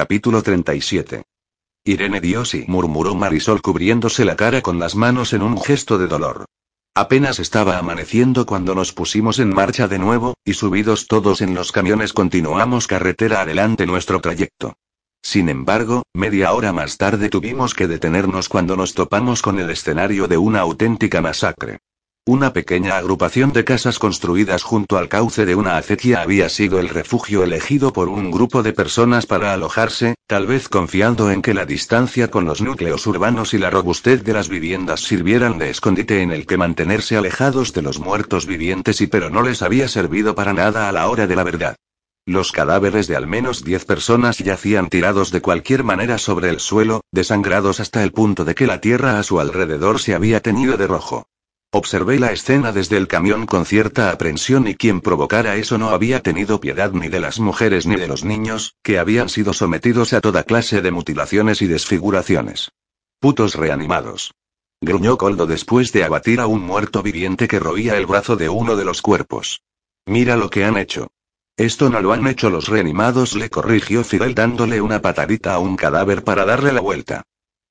Capítulo 37. Irene Diosi, murmuró Marisol cubriéndose la cara con las manos en un gesto de dolor. Apenas estaba amaneciendo cuando nos pusimos en marcha de nuevo, y subidos todos en los camiones continuamos carretera adelante nuestro trayecto. Sin embargo, media hora más tarde tuvimos que detenernos cuando nos topamos con el escenario de una auténtica masacre. Una pequeña agrupación de casas construidas junto al cauce de una acequia había sido el refugio elegido por un grupo de personas para alojarse, tal vez confiando en que la distancia con los núcleos urbanos y la robustez de las viviendas sirvieran de escondite en el que mantenerse alejados de los muertos vivientes y pero no les había servido para nada a la hora de la verdad. Los cadáveres de al menos diez personas yacían tirados de cualquier manera sobre el suelo, desangrados hasta el punto de que la tierra a su alrededor se había teñido de rojo. Observé la escena desde el camión con cierta aprensión y quien provocara eso no había tenido piedad ni de las mujeres ni de los niños, que habían sido sometidos a toda clase de mutilaciones y desfiguraciones. Putos reanimados. Gruñó Coldo después de abatir a un muerto viviente que roía el brazo de uno de los cuerpos. Mira lo que han hecho. Esto no lo han hecho los reanimados, le corrigió Fidel dándole una patadita a un cadáver para darle la vuelta.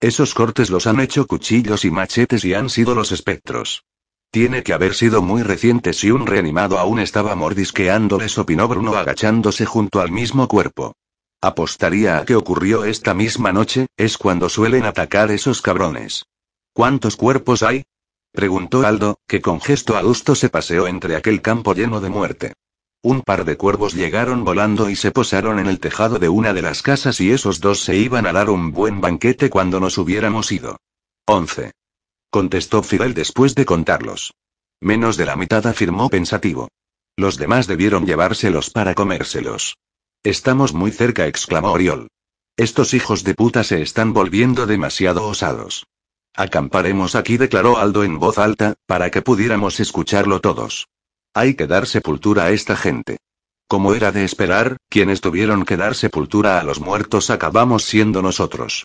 Esos cortes los han hecho cuchillos y machetes y han sido los espectros. Tiene que haber sido muy reciente si un reanimado aún estaba mordisqueándoles, opinó Bruno agachándose junto al mismo cuerpo. Apostaría a que ocurrió esta misma noche, es cuando suelen atacar esos cabrones. ¿Cuántos cuerpos hay? preguntó Aldo, que con gesto adusto se paseó entre aquel campo lleno de muerte. Un par de cuervos llegaron volando y se posaron en el tejado de una de las casas y esos dos se iban a dar un buen banquete cuando nos hubiéramos ido. Once. Contestó Fidel después de contarlos. Menos de la mitad afirmó pensativo. Los demás debieron llevárselos para comérselos. Estamos muy cerca, exclamó Oriol. Estos hijos de puta se están volviendo demasiado osados. Acamparemos aquí, declaró Aldo en voz alta, para que pudiéramos escucharlo todos. Hay que dar sepultura a esta gente. Como era de esperar, quienes tuvieron que dar sepultura a los muertos acabamos siendo nosotros.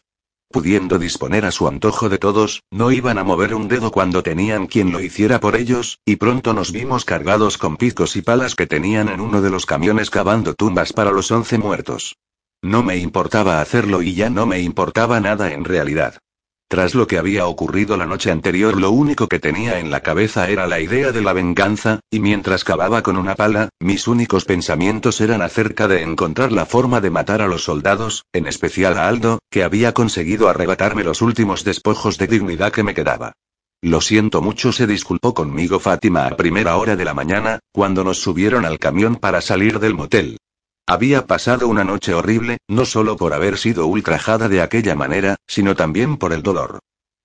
Pudiendo disponer a su antojo de todos, no iban a mover un dedo cuando tenían quien lo hiciera por ellos, y pronto nos vimos cargados con picos y palas que tenían en uno de los camiones cavando tumbas para los once muertos. No me importaba hacerlo y ya no me importaba nada en realidad. Tras lo que había ocurrido la noche anterior, lo único que tenía en la cabeza era la idea de la venganza, y mientras cavaba con una pala, mis únicos pensamientos eran acerca de encontrar la forma de matar a los soldados, en especial a Aldo, que había conseguido arrebatarme los últimos despojos de dignidad que me quedaba. Lo siento mucho, se disculpó conmigo Fátima a primera hora de la mañana, cuando nos subieron al camión para salir del motel. Había pasado una noche horrible, no solo por haber sido ultrajada de aquella manera, sino también por el dolor.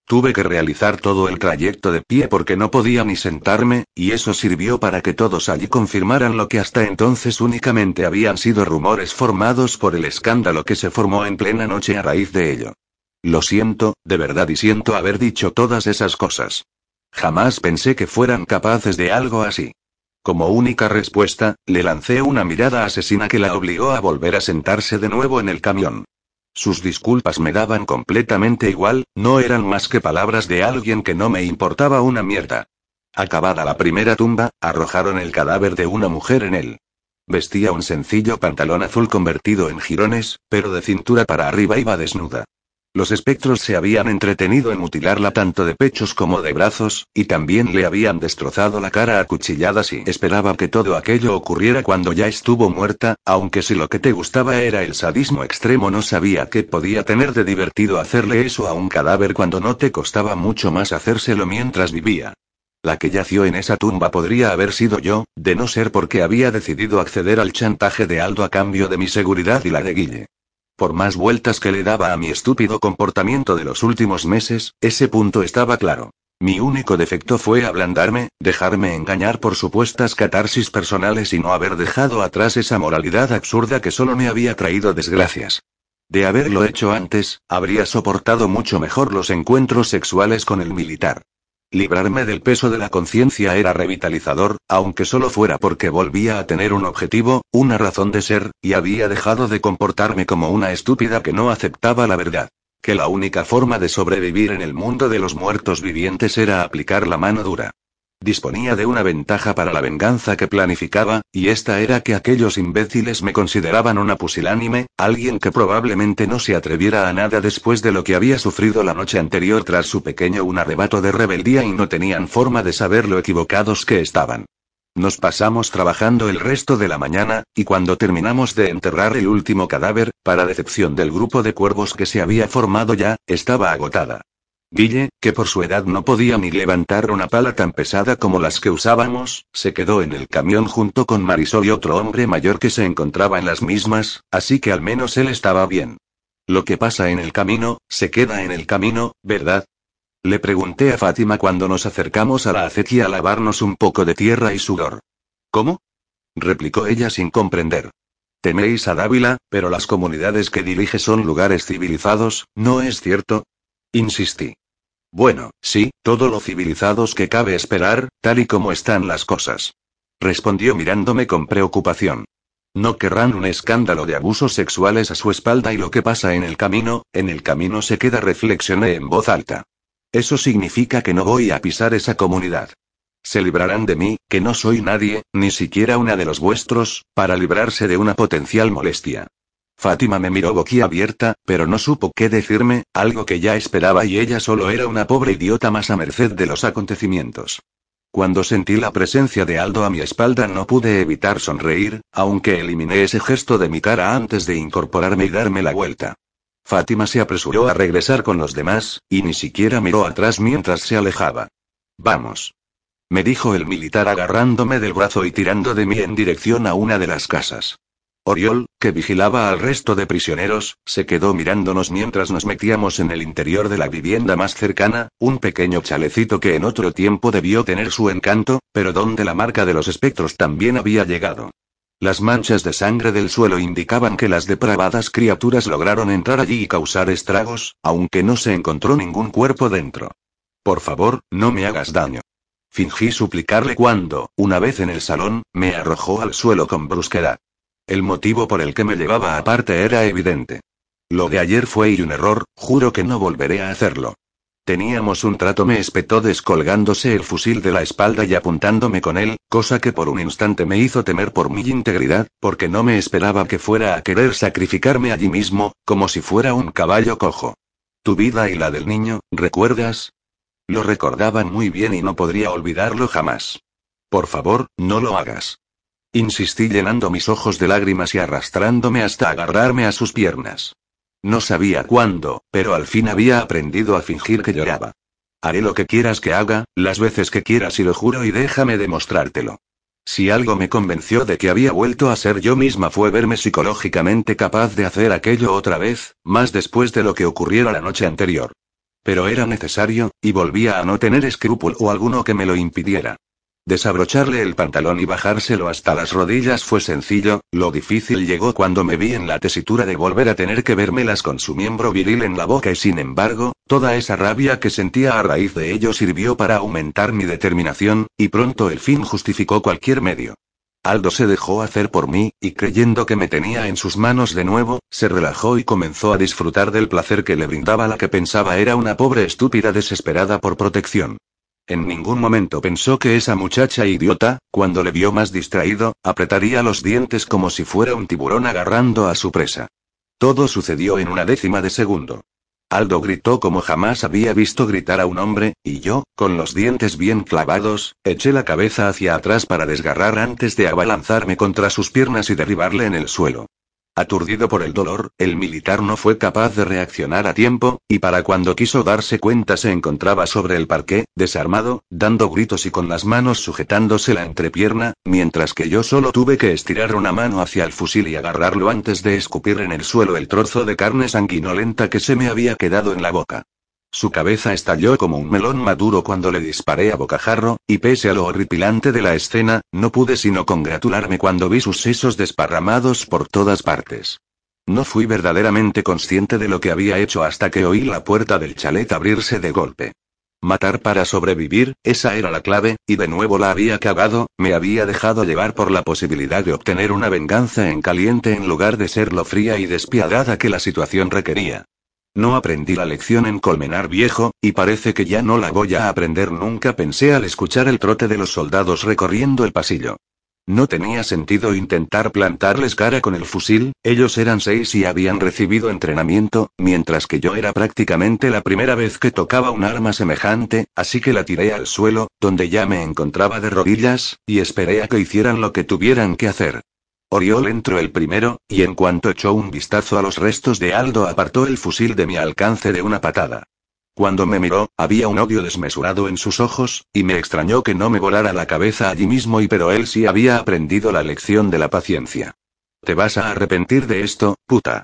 Tuve que realizar todo el trayecto de pie porque no podía ni sentarme, y eso sirvió para que todos allí confirmaran lo que hasta entonces únicamente habían sido rumores formados por el escándalo que se formó en plena noche a raíz de ello. Lo siento, de verdad y siento haber dicho todas esas cosas. Jamás pensé que fueran capaces de algo así. Como única respuesta, le lancé una mirada asesina que la obligó a volver a sentarse de nuevo en el camión. Sus disculpas me daban completamente igual, no eran más que palabras de alguien que no me importaba una mierda. Acabada la primera tumba, arrojaron el cadáver de una mujer en él. Vestía un sencillo pantalón azul convertido en jirones, pero de cintura para arriba iba desnuda. Los espectros se habían entretenido en mutilarla tanto de pechos como de brazos, y también le habían destrozado la cara a cuchilladas y esperaba que todo aquello ocurriera cuando ya estuvo muerta, aunque si lo que te gustaba era el sadismo extremo no sabía qué podía tener de divertido hacerle eso a un cadáver cuando no te costaba mucho más hacérselo mientras vivía. La que yació en esa tumba podría haber sido yo, de no ser porque había decidido acceder al chantaje de Aldo a cambio de mi seguridad y la de Guille. Por más vueltas que le daba a mi estúpido comportamiento de los últimos meses, ese punto estaba claro. Mi único defecto fue ablandarme, dejarme engañar por supuestas catarsis personales y no haber dejado atrás esa moralidad absurda que solo me había traído desgracias. De haberlo hecho antes, habría soportado mucho mejor los encuentros sexuales con el militar. Librarme del peso de la conciencia era revitalizador, aunque solo fuera porque volvía a tener un objetivo, una razón de ser, y había dejado de comportarme como una estúpida que no aceptaba la verdad. Que la única forma de sobrevivir en el mundo de los muertos vivientes era aplicar la mano dura. Disponía de una ventaja para la venganza que planificaba, y esta era que aquellos imbéciles me consideraban una pusilánime, alguien que probablemente no se atreviera a nada después de lo que había sufrido la noche anterior tras su pequeño un arrebato de rebeldía y no tenían forma de saber lo equivocados que estaban. Nos pasamos trabajando el resto de la mañana, y cuando terminamos de enterrar el último cadáver, para decepción del grupo de cuervos que se había formado ya, estaba agotada. Guille, que por su edad no podía ni levantar una pala tan pesada como las que usábamos, se quedó en el camión junto con Marisol y otro hombre mayor que se encontraba en las mismas, así que al menos él estaba bien. Lo que pasa en el camino, se queda en el camino, ¿verdad? Le pregunté a Fátima cuando nos acercamos a la acequia a lavarnos un poco de tierra y sudor. ¿Cómo? replicó ella sin comprender. Teméis a Dávila, pero las comunidades que dirige son lugares civilizados, ¿no es cierto? Insistí. Bueno, sí, todo lo civilizados que cabe esperar, tal y como están las cosas. Respondió mirándome con preocupación. No querrán un escándalo de abusos sexuales a su espalda y lo que pasa en el camino, en el camino se queda reflexioné en voz alta. Eso significa que no voy a pisar esa comunidad. Se librarán de mí, que no soy nadie, ni siquiera una de los vuestros, para librarse de una potencial molestia. Fátima me miró boquiabierta, pero no supo qué decirme, algo que ya esperaba y ella solo era una pobre idiota más a merced de los acontecimientos. Cuando sentí la presencia de Aldo a mi espalda no pude evitar sonreír, aunque eliminé ese gesto de mi cara antes de incorporarme y darme la vuelta. Fátima se apresuró a regresar con los demás, y ni siquiera miró atrás mientras se alejaba. Vamos. Me dijo el militar agarrándome del brazo y tirando de mí en dirección a una de las casas. Oriol, que vigilaba al resto de prisioneros, se quedó mirándonos mientras nos metíamos en el interior de la vivienda más cercana, un pequeño chalecito que en otro tiempo debió tener su encanto, pero donde la marca de los espectros también había llegado. Las manchas de sangre del suelo indicaban que las depravadas criaturas lograron entrar allí y causar estragos, aunque no se encontró ningún cuerpo dentro. Por favor, no me hagas daño. Fingí suplicarle cuando, una vez en el salón, me arrojó al suelo con brusquedad. El motivo por el que me llevaba aparte era evidente. Lo de ayer fue y un error, juro que no volveré a hacerlo. Teníamos un trato, me espetó descolgándose el fusil de la espalda y apuntándome con él, cosa que por un instante me hizo temer por mi integridad, porque no me esperaba que fuera a querer sacrificarme allí mismo, como si fuera un caballo cojo. Tu vida y la del niño, ¿recuerdas? Lo recordaban muy bien y no podría olvidarlo jamás. Por favor, no lo hagas. Insistí llenando mis ojos de lágrimas y arrastrándome hasta agarrarme a sus piernas. No sabía cuándo, pero al fin había aprendido a fingir que lloraba. Haré lo que quieras que haga, las veces que quieras y lo juro y déjame demostrártelo. Si algo me convenció de que había vuelto a ser yo misma fue verme psicológicamente capaz de hacer aquello otra vez, más después de lo que ocurriera la noche anterior. Pero era necesario, y volvía a no tener escrúpulo alguno que me lo impidiera. Desabrocharle el pantalón y bajárselo hasta las rodillas fue sencillo, lo difícil llegó cuando me vi en la tesitura de volver a tener que vérmelas con su miembro viril en la boca y sin embargo, toda esa rabia que sentía a raíz de ello sirvió para aumentar mi determinación, y pronto el fin justificó cualquier medio. Aldo se dejó hacer por mí, y creyendo que me tenía en sus manos de nuevo, se relajó y comenzó a disfrutar del placer que le brindaba la que pensaba era una pobre estúpida desesperada por protección. En ningún momento pensó que esa muchacha idiota, cuando le vio más distraído, apretaría los dientes como si fuera un tiburón agarrando a su presa. Todo sucedió en una décima de segundo. Aldo gritó como jamás había visto gritar a un hombre, y yo, con los dientes bien clavados, eché la cabeza hacia atrás para desgarrar antes de abalanzarme contra sus piernas y derribarle en el suelo. Aturdido por el dolor, el militar no fue capaz de reaccionar a tiempo, y para cuando quiso darse cuenta se encontraba sobre el parqué, desarmado, dando gritos y con las manos sujetándose la entrepierna, mientras que yo solo tuve que estirar una mano hacia el fusil y agarrarlo antes de escupir en el suelo el trozo de carne sanguinolenta que se me había quedado en la boca. Su cabeza estalló como un melón maduro cuando le disparé a bocajarro, y pese a lo horripilante de la escena, no pude sino congratularme cuando vi sus sesos desparramados por todas partes. No fui verdaderamente consciente de lo que había hecho hasta que oí la puerta del chalet abrirse de golpe. Matar para sobrevivir, esa era la clave, y de nuevo la había cagado, me había dejado llevar por la posibilidad de obtener una venganza en caliente en lugar de ser lo fría y despiadada que la situación requería. No aprendí la lección en Colmenar Viejo, y parece que ya no la voy a aprender nunca, pensé al escuchar el trote de los soldados recorriendo el pasillo. No tenía sentido intentar plantarles cara con el fusil, ellos eran seis y habían recibido entrenamiento, mientras que yo era prácticamente la primera vez que tocaba un arma semejante, así que la tiré al suelo, donde ya me encontraba de rodillas, y esperé a que hicieran lo que tuvieran que hacer. Oriol entró el primero, y en cuanto echó un vistazo a los restos de Aldo apartó el fusil de mi alcance de una patada. Cuando me miró, había un odio desmesurado en sus ojos, y me extrañó que no me volara la cabeza allí mismo y pero él sí había aprendido la lección de la paciencia. Te vas a arrepentir de esto, puta.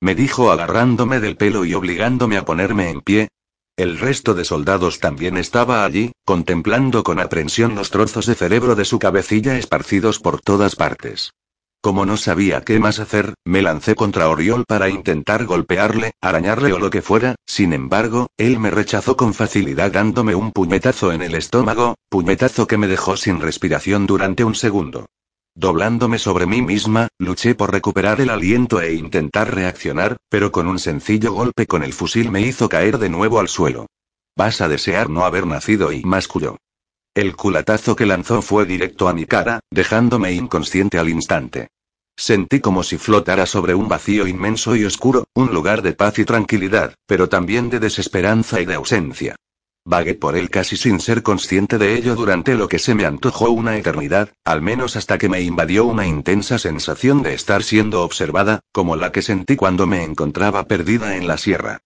Me dijo agarrándome del pelo y obligándome a ponerme en pie. El resto de soldados también estaba allí, contemplando con aprensión los trozos de cerebro de su cabecilla esparcidos por todas partes. Como no sabía qué más hacer, me lancé contra Oriol para intentar golpearle, arañarle o lo que fuera, sin embargo, él me rechazó con facilidad dándome un puñetazo en el estómago, puñetazo que me dejó sin respiración durante un segundo. Doblándome sobre mí misma, luché por recuperar el aliento e intentar reaccionar, pero con un sencillo golpe con el fusil me hizo caer de nuevo al suelo. Vas a desear no haber nacido y masculló. El culatazo que lanzó fue directo a mi cara, dejándome inconsciente al instante. Sentí como si flotara sobre un vacío inmenso y oscuro, un lugar de paz y tranquilidad, pero también de desesperanza y de ausencia. Vagué por él casi sin ser consciente de ello durante lo que se me antojó una eternidad, al menos hasta que me invadió una intensa sensación de estar siendo observada, como la que sentí cuando me encontraba perdida en la sierra.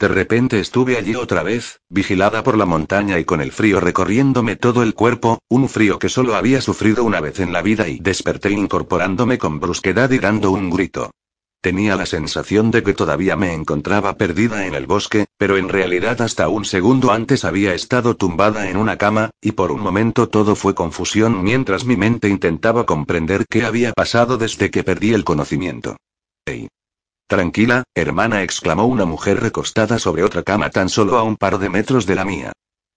De repente estuve allí otra vez, vigilada por la montaña y con el frío recorriéndome todo el cuerpo, un frío que solo había sufrido una vez en la vida y desperté incorporándome con brusquedad y dando un grito. Tenía la sensación de que todavía me encontraba perdida en el bosque, pero en realidad hasta un segundo antes había estado tumbada en una cama, y por un momento todo fue confusión mientras mi mente intentaba comprender qué había pasado desde que perdí el conocimiento. ¡Ey! Tranquila, hermana, exclamó una mujer recostada sobre otra cama tan solo a un par de metros de la mía.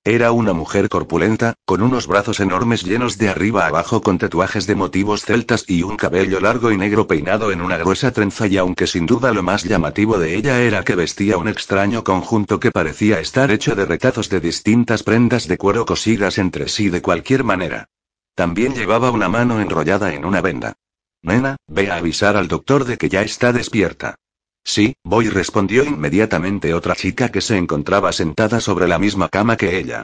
Era una mujer corpulenta, con unos brazos enormes llenos de arriba abajo con tatuajes de motivos celtas y un cabello largo y negro peinado en una gruesa trenza y aunque sin duda lo más llamativo de ella era que vestía un extraño conjunto que parecía estar hecho de retazos de distintas prendas de cuero cosidas entre sí de cualquier manera. También llevaba una mano enrollada en una venda. Nena, ve a avisar al doctor de que ya está despierta. Sí, voy, respondió inmediatamente otra chica que se encontraba sentada sobre la misma cama que ella.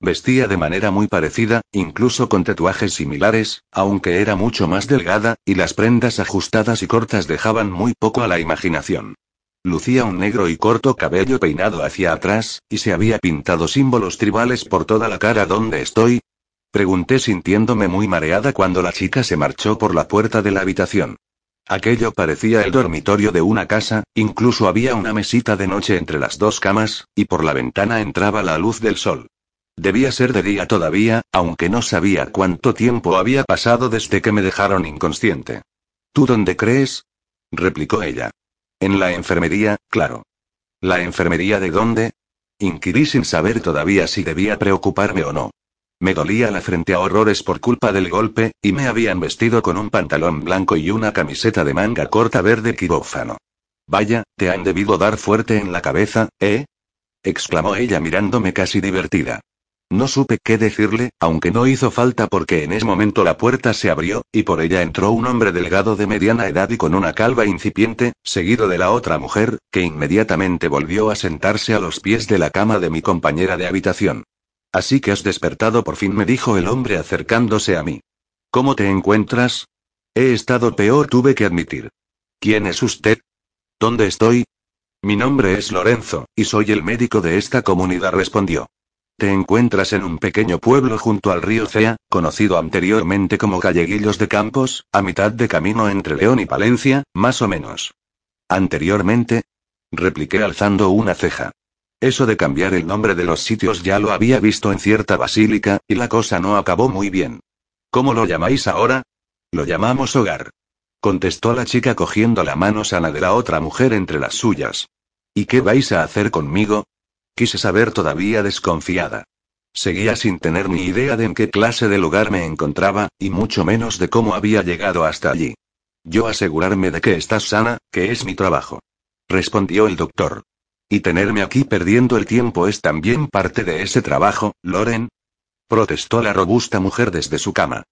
Vestía de manera muy parecida, incluso con tatuajes similares, aunque era mucho más delgada, y las prendas ajustadas y cortas dejaban muy poco a la imaginación. Lucía un negro y corto cabello peinado hacia atrás, y se había pintado símbolos tribales por toda la cara. ¿Dónde estoy? Pregunté sintiéndome muy mareada cuando la chica se marchó por la puerta de la habitación. Aquello parecía el dormitorio de una casa, incluso había una mesita de noche entre las dos camas, y por la ventana entraba la luz del sol. Debía ser de día todavía, aunque no sabía cuánto tiempo había pasado desde que me dejaron inconsciente. ¿Tú dónde crees? replicó ella. En la enfermería, claro. ¿La enfermería de dónde? Inquirí sin saber todavía si debía preocuparme o no. Me dolía la frente a horrores por culpa del golpe, y me habían vestido con un pantalón blanco y una camiseta de manga corta verde quirófano. Vaya, te han debido dar fuerte en la cabeza, ¿eh? exclamó ella mirándome casi divertida. No supe qué decirle, aunque no hizo falta porque en ese momento la puerta se abrió, y por ella entró un hombre delgado de mediana edad y con una calva incipiente, seguido de la otra mujer, que inmediatamente volvió a sentarse a los pies de la cama de mi compañera de habitación. Así que has despertado por fin, me dijo el hombre acercándose a mí. ¿Cómo te encuentras? He estado peor, tuve que admitir. ¿Quién es usted? ¿Dónde estoy? Mi nombre es Lorenzo, y soy el médico de esta comunidad, respondió. Te encuentras en un pequeño pueblo junto al río Cea, conocido anteriormente como Calleguillos de Campos, a mitad de camino entre León y Palencia, más o menos. Anteriormente, repliqué alzando una ceja. Eso de cambiar el nombre de los sitios ya lo había visto en cierta basílica, y la cosa no acabó muy bien. ¿Cómo lo llamáis ahora? Lo llamamos hogar. Contestó la chica cogiendo la mano sana de la otra mujer entre las suyas. ¿Y qué vais a hacer conmigo? Quise saber todavía desconfiada. Seguía sin tener ni idea de en qué clase de lugar me encontraba, y mucho menos de cómo había llegado hasta allí. Yo asegurarme de que estás sana, que es mi trabajo. Respondió el doctor. ¿Y tenerme aquí perdiendo el tiempo es también parte de ese trabajo, Loren? protestó la robusta mujer desde su cama.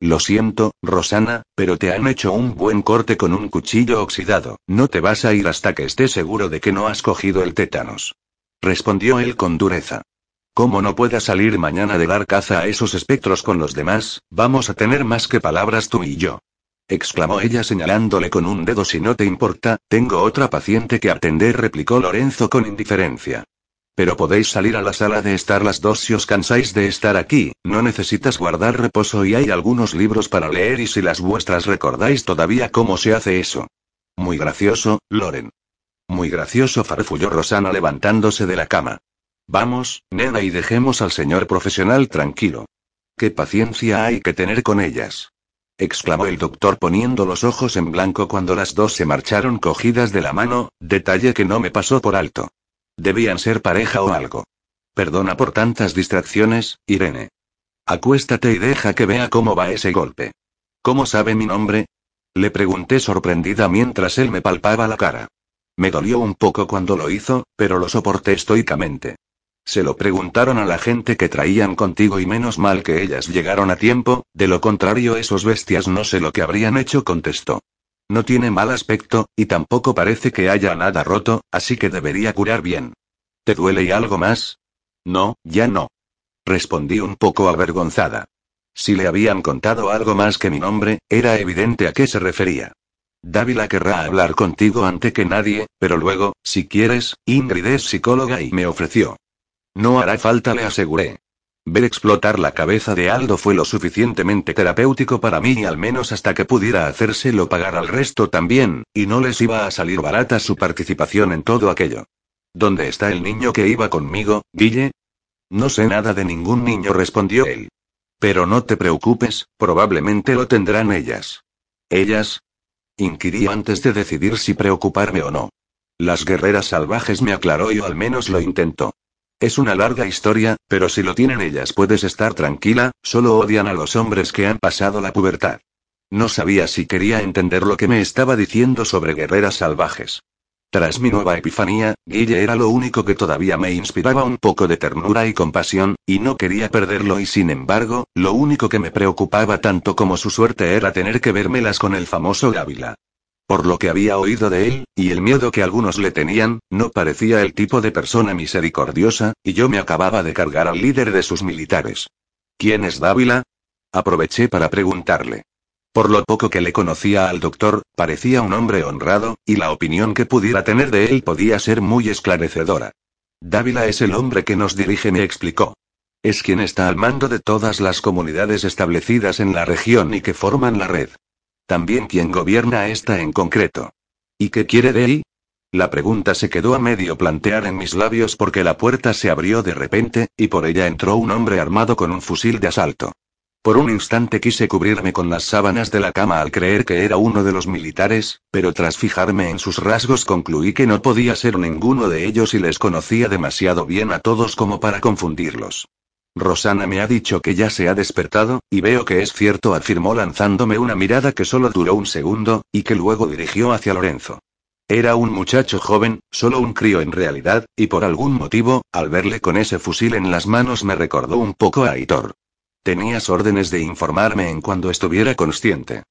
Lo siento, Rosana, pero te han hecho un buen corte con un cuchillo oxidado. No te vas a ir hasta que estés seguro de que no has cogido el tétanos. Respondió él con dureza. Como no pueda salir mañana de dar caza a esos espectros con los demás, vamos a tener más que palabras tú y yo. Exclamó ella señalándole con un dedo si no te importa, tengo otra paciente que atender, replicó Lorenzo con indiferencia. Pero podéis salir a la sala de estar las dos si os cansáis de estar aquí, no necesitas guardar reposo y hay algunos libros para leer y si las vuestras recordáis todavía cómo se hace eso. Muy gracioso, Loren. Muy gracioso, farfulló Rosana levantándose de la cama. Vamos, nena, y dejemos al señor profesional tranquilo. Qué paciencia hay que tener con ellas. Exclamó el doctor poniendo los ojos en blanco cuando las dos se marcharon cogidas de la mano, detalle que no me pasó por alto. Debían ser pareja o algo. Perdona por tantas distracciones, Irene. Acuéstate y deja que vea cómo va ese golpe. ¿Cómo sabe mi nombre? Le pregunté sorprendida mientras él me palpaba la cara. Me dolió un poco cuando lo hizo, pero lo soporté estoicamente. Se lo preguntaron a la gente que traían contigo y menos mal que ellas llegaron a tiempo, de lo contrario esos bestias no sé lo que habrían hecho, contestó. No tiene mal aspecto, y tampoco parece que haya nada roto, así que debería curar bien. ¿Te duele y algo más? No, ya no. Respondí un poco avergonzada. Si le habían contado algo más que mi nombre, era evidente a qué se refería. Dávila querrá hablar contigo ante que nadie, pero luego, si quieres, Ingrid es psicóloga y me ofreció. No hará falta, le aseguré. Ver explotar la cabeza de Aldo fue lo suficientemente terapéutico para mí y al menos hasta que pudiera hacérselo pagar al resto también, y no les iba a salir barata su participación en todo aquello. ¿Dónde está el niño que iba conmigo, Guille? No sé nada de ningún niño, respondió él. Pero no te preocupes, probablemente lo tendrán ellas. ¿Ellas? Inquirí antes de decidir si preocuparme o no. Las guerreras salvajes me aclaró y al menos lo intentó. Es una larga historia, pero si lo tienen ellas puedes estar tranquila, solo odian a los hombres que han pasado la pubertad. No sabía si quería entender lo que me estaba diciendo sobre guerreras salvajes. Tras mi nueva epifanía, Guille era lo único que todavía me inspiraba un poco de ternura y compasión, y no quería perderlo y sin embargo, lo único que me preocupaba tanto como su suerte era tener que vérmelas con el famoso Gávila. Por lo que había oído de él, y el miedo que algunos le tenían, no parecía el tipo de persona misericordiosa, y yo me acababa de cargar al líder de sus militares. ¿Quién es Dávila? Aproveché para preguntarle. Por lo poco que le conocía al doctor, parecía un hombre honrado, y la opinión que pudiera tener de él podía ser muy esclarecedora. Dávila es el hombre que nos dirige, me explicó. Es quien está al mando de todas las comunidades establecidas en la región y que forman la red. También quien gobierna esta en concreto. ¿Y qué quiere de ahí? La pregunta se quedó a medio plantear en mis labios porque la puerta se abrió de repente, y por ella entró un hombre armado con un fusil de asalto. Por un instante quise cubrirme con las sábanas de la cama al creer que era uno de los militares, pero tras fijarme en sus rasgos concluí que no podía ser ninguno de ellos y les conocía demasiado bien a todos como para confundirlos. Rosana me ha dicho que ya se ha despertado, y veo que es cierto, afirmó lanzándome una mirada que solo duró un segundo, y que luego dirigió hacia Lorenzo. Era un muchacho joven, solo un crío en realidad, y por algún motivo, al verle con ese fusil en las manos me recordó un poco a Aitor. Tenías órdenes de informarme en cuanto estuviera consciente.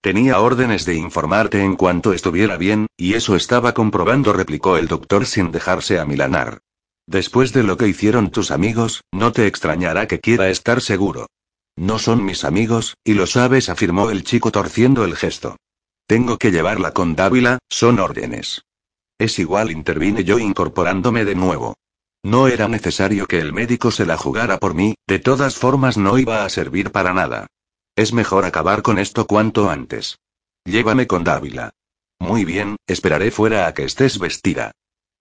Tenía órdenes de informarte en cuanto estuviera bien, y eso estaba comprobando, replicó el doctor sin dejarse amilanar. Después de lo que hicieron tus amigos, no te extrañará que quiera estar seguro. No son mis amigos, y lo sabes, afirmó el chico torciendo el gesto. Tengo que llevarla con Dávila, son órdenes. Es igual, intervine yo incorporándome de nuevo. No era necesario que el médico se la jugara por mí, de todas formas no iba a servir para nada. Es mejor acabar con esto cuanto antes. Llévame con Dávila. Muy bien, esperaré fuera a que estés vestida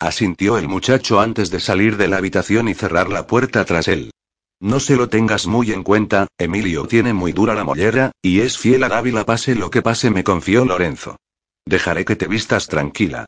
asintió el muchacho antes de salir de la habitación y cerrar la puerta tras él. No se lo tengas muy en cuenta, Emilio tiene muy dura la mollera, y es fiel a Dávila pase lo que pase, me confió Lorenzo. Dejaré que te vistas tranquila.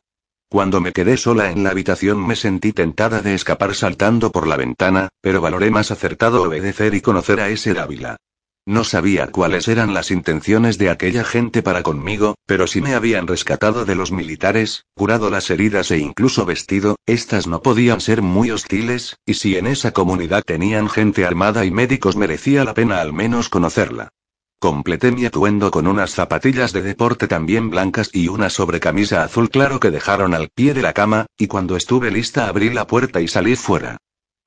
Cuando me quedé sola en la habitación me sentí tentada de escapar saltando por la ventana, pero valoré más acertado obedecer y conocer a ese Dávila. No sabía cuáles eran las intenciones de aquella gente para conmigo, pero si me habían rescatado de los militares, curado las heridas e incluso vestido, estas no podían ser muy hostiles, y si en esa comunidad tenían gente armada y médicos merecía la pena al menos conocerla. Completé mi atuendo con unas zapatillas de deporte también blancas y una sobrecamisa azul claro que dejaron al pie de la cama, y cuando estuve lista abrí la puerta y salí fuera.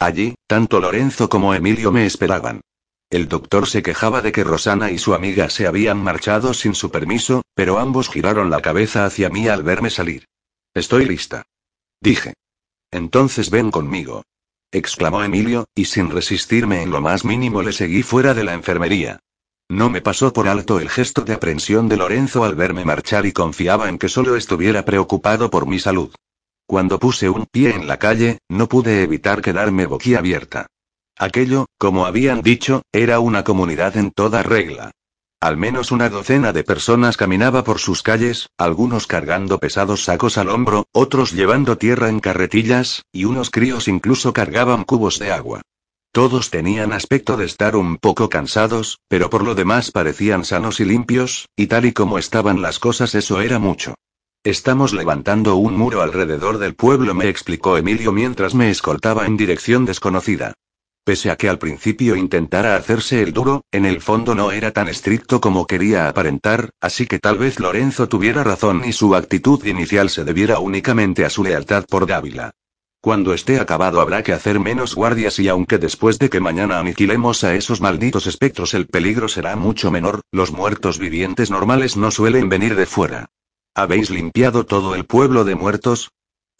Allí, tanto Lorenzo como Emilio me esperaban. El doctor se quejaba de que Rosana y su amiga se habían marchado sin su permiso, pero ambos giraron la cabeza hacia mí al verme salir. Estoy lista. Dije. Entonces ven conmigo. exclamó Emilio, y sin resistirme en lo más mínimo le seguí fuera de la enfermería. No me pasó por alto el gesto de aprensión de Lorenzo al verme marchar y confiaba en que solo estuviera preocupado por mi salud. Cuando puse un pie en la calle, no pude evitar quedarme boquiabierta. Aquello, como habían dicho, era una comunidad en toda regla. Al menos una docena de personas caminaba por sus calles, algunos cargando pesados sacos al hombro, otros llevando tierra en carretillas, y unos críos incluso cargaban cubos de agua. Todos tenían aspecto de estar un poco cansados, pero por lo demás parecían sanos y limpios, y tal y como estaban las cosas eso era mucho. Estamos levantando un muro alrededor del pueblo, me explicó Emilio mientras me escoltaba en dirección desconocida. Pese a que al principio intentara hacerse el duro, en el fondo no era tan estricto como quería aparentar, así que tal vez Lorenzo tuviera razón y su actitud inicial se debiera únicamente a su lealtad por Dávila. Cuando esté acabado habrá que hacer menos guardias y aunque después de que mañana aniquilemos a esos malditos espectros el peligro será mucho menor, los muertos vivientes normales no suelen venir de fuera. ¿Habéis limpiado todo el pueblo de muertos?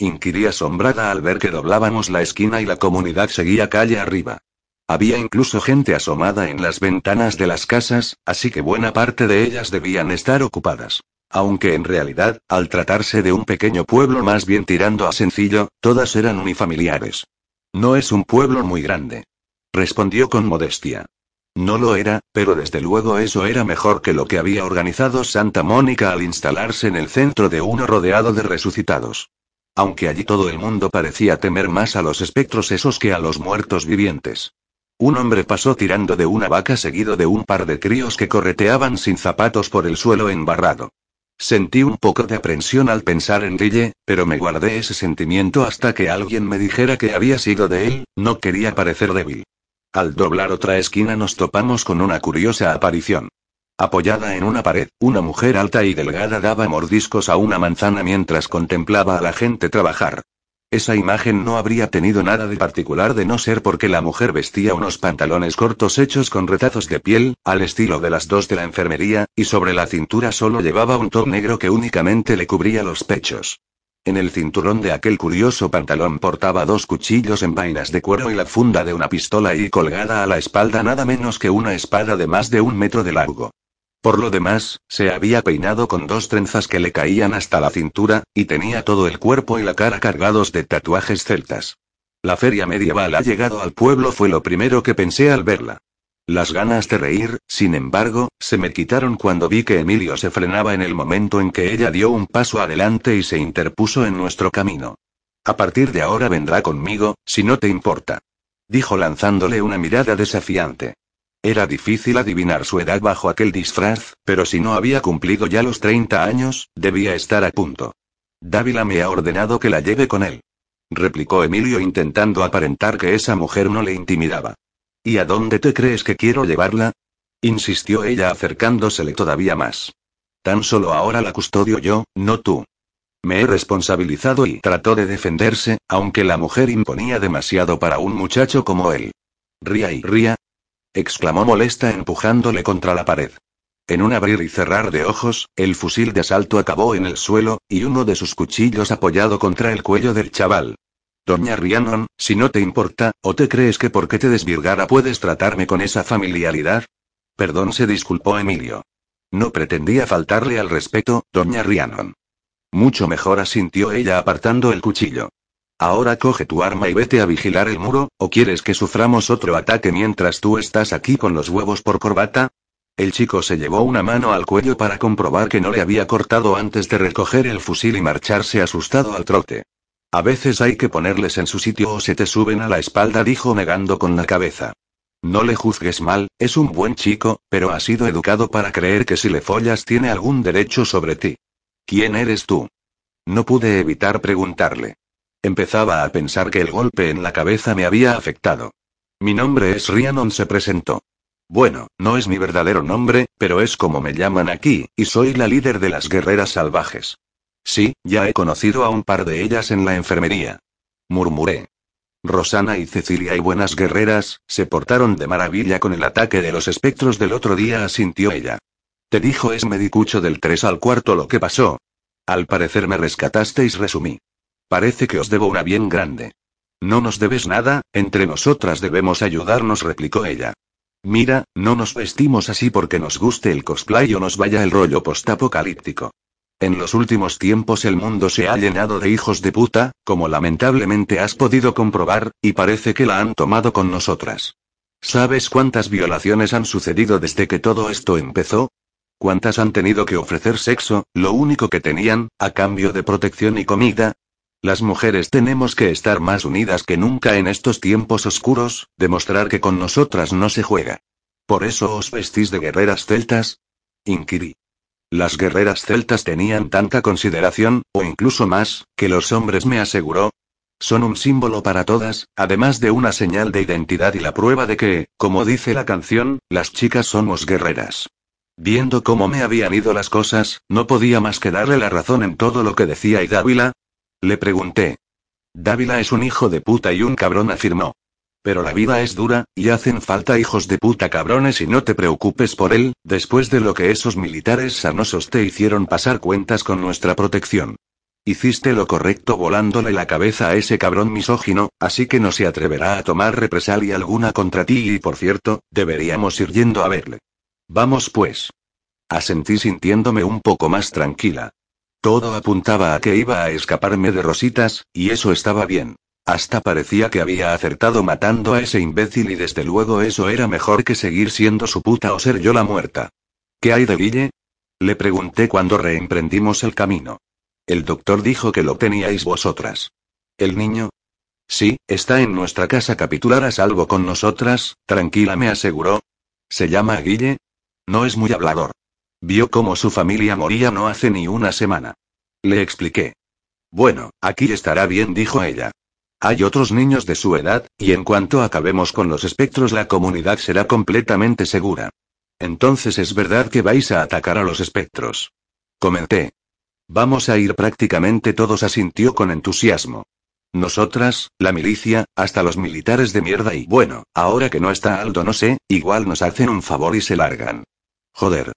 Inquirí asombrada al ver que doblábamos la esquina y la comunidad seguía calle arriba. Había incluso gente asomada en las ventanas de las casas, así que buena parte de ellas debían estar ocupadas. Aunque en realidad, al tratarse de un pequeño pueblo más bien tirando a sencillo, todas eran unifamiliares. No es un pueblo muy grande. Respondió con modestia. No lo era, pero desde luego eso era mejor que lo que había organizado Santa Mónica al instalarse en el centro de uno rodeado de resucitados aunque allí todo el mundo parecía temer más a los espectros esos que a los muertos vivientes. Un hombre pasó tirando de una vaca seguido de un par de críos que correteaban sin zapatos por el suelo embarrado. Sentí un poco de aprensión al pensar en Rille, pero me guardé ese sentimiento hasta que alguien me dijera que había sido de él, no quería parecer débil. Al doblar otra esquina nos topamos con una curiosa aparición. Apoyada en una pared, una mujer alta y delgada daba mordiscos a una manzana mientras contemplaba a la gente trabajar. Esa imagen no habría tenido nada de particular de no ser porque la mujer vestía unos pantalones cortos hechos con retazos de piel, al estilo de las dos de la enfermería, y sobre la cintura solo llevaba un top negro que únicamente le cubría los pechos. En el cinturón de aquel curioso pantalón portaba dos cuchillos en vainas de cuero y la funda de una pistola y colgada a la espalda nada menos que una espada de más de un metro de largo. Por lo demás, se había peinado con dos trenzas que le caían hasta la cintura, y tenía todo el cuerpo y la cara cargados de tatuajes celtas. La feria medieval ha llegado al pueblo fue lo primero que pensé al verla. Las ganas de reír, sin embargo, se me quitaron cuando vi que Emilio se frenaba en el momento en que ella dio un paso adelante y se interpuso en nuestro camino. A partir de ahora vendrá conmigo, si no te importa. Dijo lanzándole una mirada desafiante. Era difícil adivinar su edad bajo aquel disfraz, pero si no había cumplido ya los 30 años, debía estar a punto. Dávila me ha ordenado que la lleve con él. Replicó Emilio intentando aparentar que esa mujer no le intimidaba. ¿Y a dónde te crees que quiero llevarla? insistió ella acercándosele todavía más. Tan solo ahora la custodio yo, no tú. Me he responsabilizado y trató de defenderse, aunque la mujer imponía demasiado para un muchacho como él. Ría y ría, exclamó molesta empujándole contra la pared. En un abrir y cerrar de ojos, el fusil de asalto acabó en el suelo, y uno de sus cuchillos apoyado contra el cuello del chaval. Doña Rhiannon, si no te importa, ¿o te crees que porque te desvirgara puedes tratarme con esa familiaridad? Perdón, se disculpó Emilio. No pretendía faltarle al respeto, doña Rhiannon. Mucho mejor asintió ella apartando el cuchillo. Ahora coge tu arma y vete a vigilar el muro, ¿o quieres que suframos otro ataque mientras tú estás aquí con los huevos por corbata? El chico se llevó una mano al cuello para comprobar que no le había cortado antes de recoger el fusil y marcharse asustado al trote. A veces hay que ponerles en su sitio o se te suben a la espalda, dijo negando con la cabeza. No le juzgues mal, es un buen chico, pero ha sido educado para creer que si le follas tiene algún derecho sobre ti. ¿Quién eres tú? No pude evitar preguntarle. Empezaba a pensar que el golpe en la cabeza me había afectado. Mi nombre es Rhiannon, se presentó. Bueno, no es mi verdadero nombre, pero es como me llaman aquí, y soy la líder de las guerreras salvajes. Sí, ya he conocido a un par de ellas en la enfermería. Murmuré. Rosana y Cecilia y buenas guerreras, se portaron de maravilla con el ataque de los espectros del otro día, asintió ella. Te dijo es medicucho del 3 al cuarto lo que pasó. Al parecer me rescatasteis, resumí. Parece que os debo una bien grande. No nos debes nada, entre nosotras debemos ayudarnos, replicó ella. Mira, no nos vestimos así porque nos guste el cosplay o nos vaya el rollo postapocalíptico. En los últimos tiempos el mundo se ha llenado de hijos de puta, como lamentablemente has podido comprobar, y parece que la han tomado con nosotras. ¿Sabes cuántas violaciones han sucedido desde que todo esto empezó? ¿Cuántas han tenido que ofrecer sexo, lo único que tenían, a cambio de protección y comida? Las mujeres tenemos que estar más unidas que nunca en estos tiempos oscuros, demostrar que con nosotras no se juega. ¿Por eso os vestís de guerreras celtas? Inquirí. Las guerreras celtas tenían tanta consideración, o incluso más, que los hombres me aseguró. Son un símbolo para todas, además de una señal de identidad y la prueba de que, como dice la canción, las chicas somos guerreras. Viendo cómo me habían ido las cosas, no podía más que darle la razón en todo lo que decía y Dávila. Le pregunté. Dávila es un hijo de puta y un cabrón afirmó. Pero la vida es dura, y hacen falta hijos de puta cabrones y no te preocupes por él, después de lo que esos militares sanosos te hicieron pasar cuentas con nuestra protección. Hiciste lo correcto volándole la cabeza a ese cabrón misógino, así que no se atreverá a tomar represalia alguna contra ti y por cierto, deberíamos ir yendo a verle. Vamos pues. Asentí sintiéndome un poco más tranquila. Todo apuntaba a que iba a escaparme de Rositas, y eso estaba bien. Hasta parecía que había acertado matando a ese imbécil y desde luego eso era mejor que seguir siendo su puta o ser yo la muerta. ¿Qué hay de Guille? Le pregunté cuando reemprendimos el camino. El doctor dijo que lo teníais vosotras. ¿El niño? Sí, está en nuestra casa capitular a salvo con nosotras, tranquila me aseguró. ¿Se llama Guille? No es muy hablador. Vio cómo su familia moría no hace ni una semana. Le expliqué. Bueno, aquí estará bien, dijo ella. Hay otros niños de su edad, y en cuanto acabemos con los espectros la comunidad será completamente segura. Entonces es verdad que vais a atacar a los espectros. Comenté. Vamos a ir prácticamente todos, asintió con entusiasmo. Nosotras, la milicia, hasta los militares de mierda y bueno, ahora que no está Aldo no sé, igual nos hacen un favor y se largan. Joder.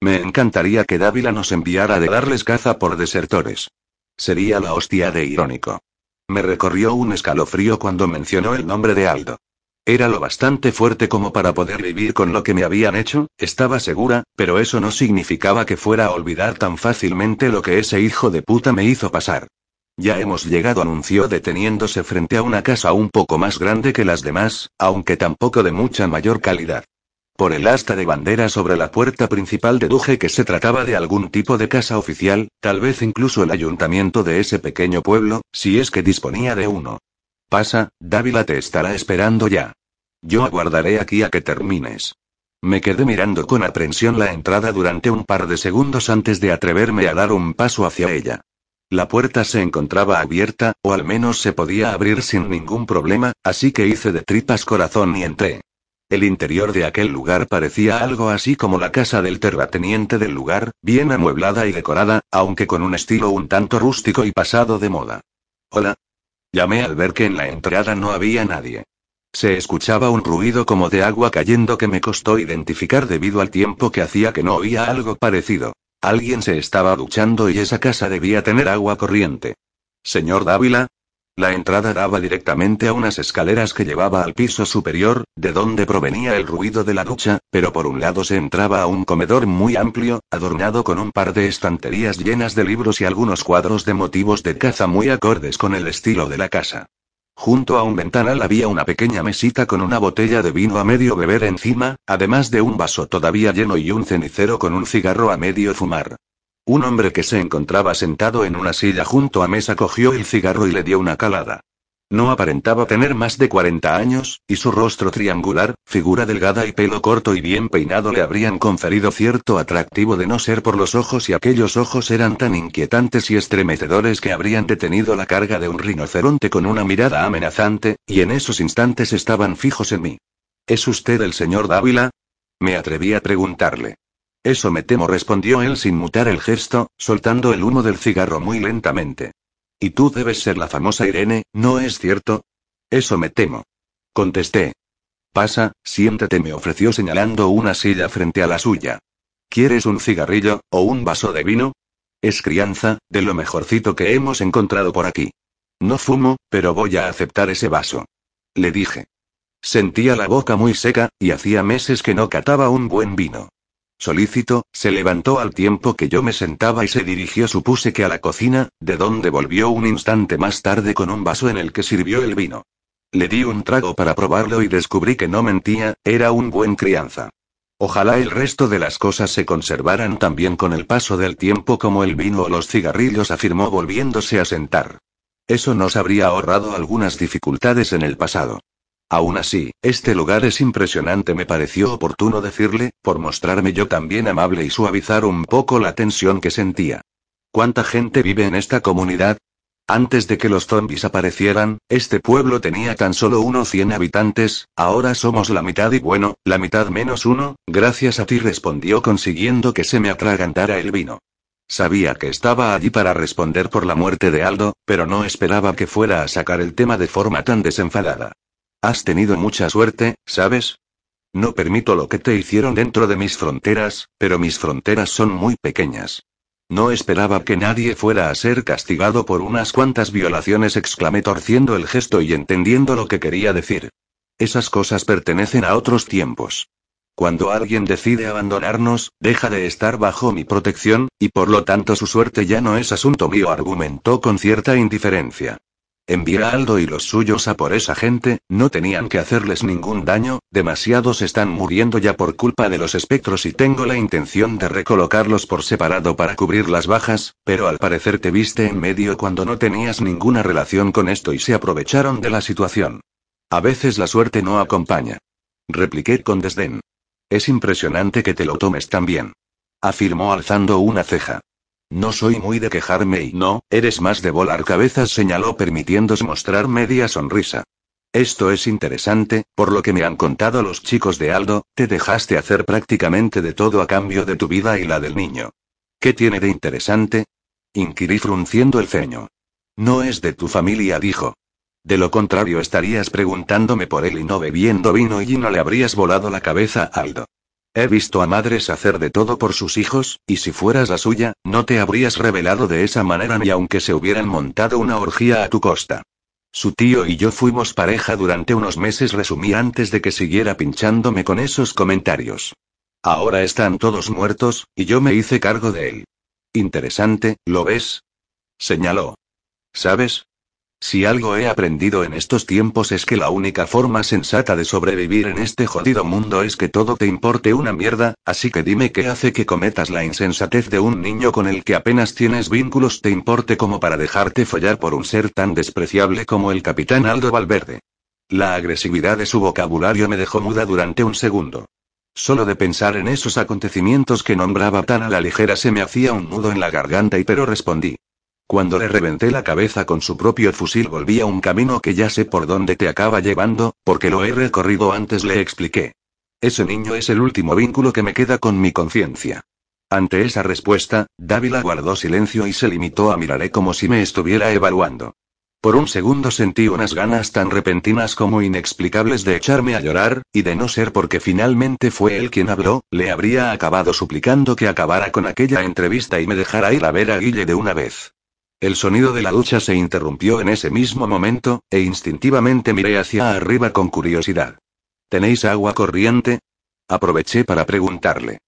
Me encantaría que Dávila nos enviara de darles caza por desertores. Sería la hostia de irónico. Me recorrió un escalofrío cuando mencionó el nombre de Aldo. Era lo bastante fuerte como para poder vivir con lo que me habían hecho, estaba segura, pero eso no significaba que fuera a olvidar tan fácilmente lo que ese hijo de puta me hizo pasar. Ya hemos llegado, anunció deteniéndose frente a una casa un poco más grande que las demás, aunque tampoco de mucha mayor calidad por el asta de bandera sobre la puerta principal deduje que se trataba de algún tipo de casa oficial, tal vez incluso el ayuntamiento de ese pequeño pueblo, si es que disponía de uno. Pasa, Dávila te estará esperando ya. Yo aguardaré aquí a que termines. Me quedé mirando con aprensión la entrada durante un par de segundos antes de atreverme a dar un paso hacia ella. La puerta se encontraba abierta, o al menos se podía abrir sin ningún problema, así que hice de tripas corazón y entré. El interior de aquel lugar parecía algo así como la casa del terrateniente del lugar, bien amueblada y decorada, aunque con un estilo un tanto rústico y pasado de moda. Hola. Llamé al ver que en la entrada no había nadie. Se escuchaba un ruido como de agua cayendo que me costó identificar debido al tiempo que hacía que no oía algo parecido. Alguien se estaba duchando y esa casa debía tener agua corriente. Señor Dávila, la entrada daba directamente a unas escaleras que llevaba al piso superior, de donde provenía el ruido de la ducha, pero por un lado se entraba a un comedor muy amplio, adornado con un par de estanterías llenas de libros y algunos cuadros de motivos de caza muy acordes con el estilo de la casa. Junto a un ventanal había una pequeña mesita con una botella de vino a medio beber encima, además de un vaso todavía lleno y un cenicero con un cigarro a medio fumar. Un hombre que se encontraba sentado en una silla junto a mesa cogió el cigarro y le dio una calada. No aparentaba tener más de 40 años, y su rostro triangular, figura delgada y pelo corto y bien peinado le habrían conferido cierto atractivo de no ser por los ojos y aquellos ojos eran tan inquietantes y estremecedores que habrían detenido la carga de un rinoceronte con una mirada amenazante, y en esos instantes estaban fijos en mí. ¿Es usted el señor Dávila? Me atreví a preguntarle. Eso me temo, respondió él sin mutar el gesto, soltando el humo del cigarro muy lentamente. Y tú debes ser la famosa Irene, ¿no es cierto? Eso me temo. Contesté. Pasa, siéntate, me ofreció señalando una silla frente a la suya. ¿Quieres un cigarrillo, o un vaso de vino? Es crianza, de lo mejorcito que hemos encontrado por aquí. No fumo, pero voy a aceptar ese vaso. Le dije. Sentía la boca muy seca, y hacía meses que no cataba un buen vino. Solícito, se levantó al tiempo que yo me sentaba y se dirigió supuse que a la cocina, de donde volvió un instante más tarde con un vaso en el que sirvió el vino. Le di un trago para probarlo y descubrí que no mentía, era un buen crianza. Ojalá el resto de las cosas se conservaran también con el paso del tiempo como el vino o los cigarrillos, afirmó volviéndose a sentar. Eso nos habría ahorrado algunas dificultades en el pasado. Aún así, este lugar es impresionante, me pareció oportuno decirle, por mostrarme yo también amable y suavizar un poco la tensión que sentía. ¿Cuánta gente vive en esta comunidad? Antes de que los zombies aparecieran, este pueblo tenía tan solo unos 100 habitantes, ahora somos la mitad y bueno, la mitad menos uno, gracias a ti respondió consiguiendo que se me atragantara el vino. Sabía que estaba allí para responder por la muerte de Aldo, pero no esperaba que fuera a sacar el tema de forma tan desenfadada. Has tenido mucha suerte, ¿sabes? No permito lo que te hicieron dentro de mis fronteras, pero mis fronteras son muy pequeñas. No esperaba que nadie fuera a ser castigado por unas cuantas violaciones, exclamé torciendo el gesto y entendiendo lo que quería decir. Esas cosas pertenecen a otros tiempos. Cuando alguien decide abandonarnos, deja de estar bajo mi protección, y por lo tanto su suerte ya no es asunto mío, argumentó con cierta indiferencia. Envía a Aldo y los suyos a por esa gente, no tenían que hacerles ningún daño, demasiados están muriendo ya por culpa de los espectros y tengo la intención de recolocarlos por separado para cubrir las bajas, pero al parecer te viste en medio cuando no tenías ninguna relación con esto y se aprovecharon de la situación. A veces la suerte no acompaña. Repliqué con desdén. Es impresionante que te lo tomes tan bien. Afirmó alzando una ceja. No soy muy de quejarme y no, eres más de volar cabezas, señaló permitiéndose mostrar media sonrisa. Esto es interesante, por lo que me han contado los chicos de Aldo, te dejaste hacer prácticamente de todo a cambio de tu vida y la del niño. ¿Qué tiene de interesante? Inquirí frunciendo el ceño. No es de tu familia, dijo. De lo contrario estarías preguntándome por él y no bebiendo vino y no le habrías volado la cabeza a Aldo. He visto a madres hacer de todo por sus hijos, y si fueras la suya, no te habrías revelado de esa manera ni aunque se hubieran montado una orgía a tu costa. Su tío y yo fuimos pareja durante unos meses, resumí antes de que siguiera pinchándome con esos comentarios. Ahora están todos muertos, y yo me hice cargo de él. Interesante, ¿lo ves? Señaló. ¿Sabes? Si algo he aprendido en estos tiempos es que la única forma sensata de sobrevivir en este jodido mundo es que todo te importe una mierda, así que dime qué hace que cometas la insensatez de un niño con el que apenas tienes vínculos te importe como para dejarte follar por un ser tan despreciable como el capitán Aldo Valverde. La agresividad de su vocabulario me dejó muda durante un segundo. Solo de pensar en esos acontecimientos que nombraba tan a la ligera se me hacía un nudo en la garganta y pero respondí. Cuando le reventé la cabeza con su propio fusil volví a un camino que ya sé por dónde te acaba llevando, porque lo he recorrido antes le expliqué. Ese niño es el último vínculo que me queda con mi conciencia. Ante esa respuesta, Dávila guardó silencio y se limitó a miraré como si me estuviera evaluando. Por un segundo sentí unas ganas tan repentinas como inexplicables de echarme a llorar, y de no ser porque finalmente fue él quien habló, le habría acabado suplicando que acabara con aquella entrevista y me dejara ir a ver a Guille de una vez. El sonido de la ducha se interrumpió en ese mismo momento, e instintivamente miré hacia arriba con curiosidad. ¿Tenéis agua corriente? Aproveché para preguntarle.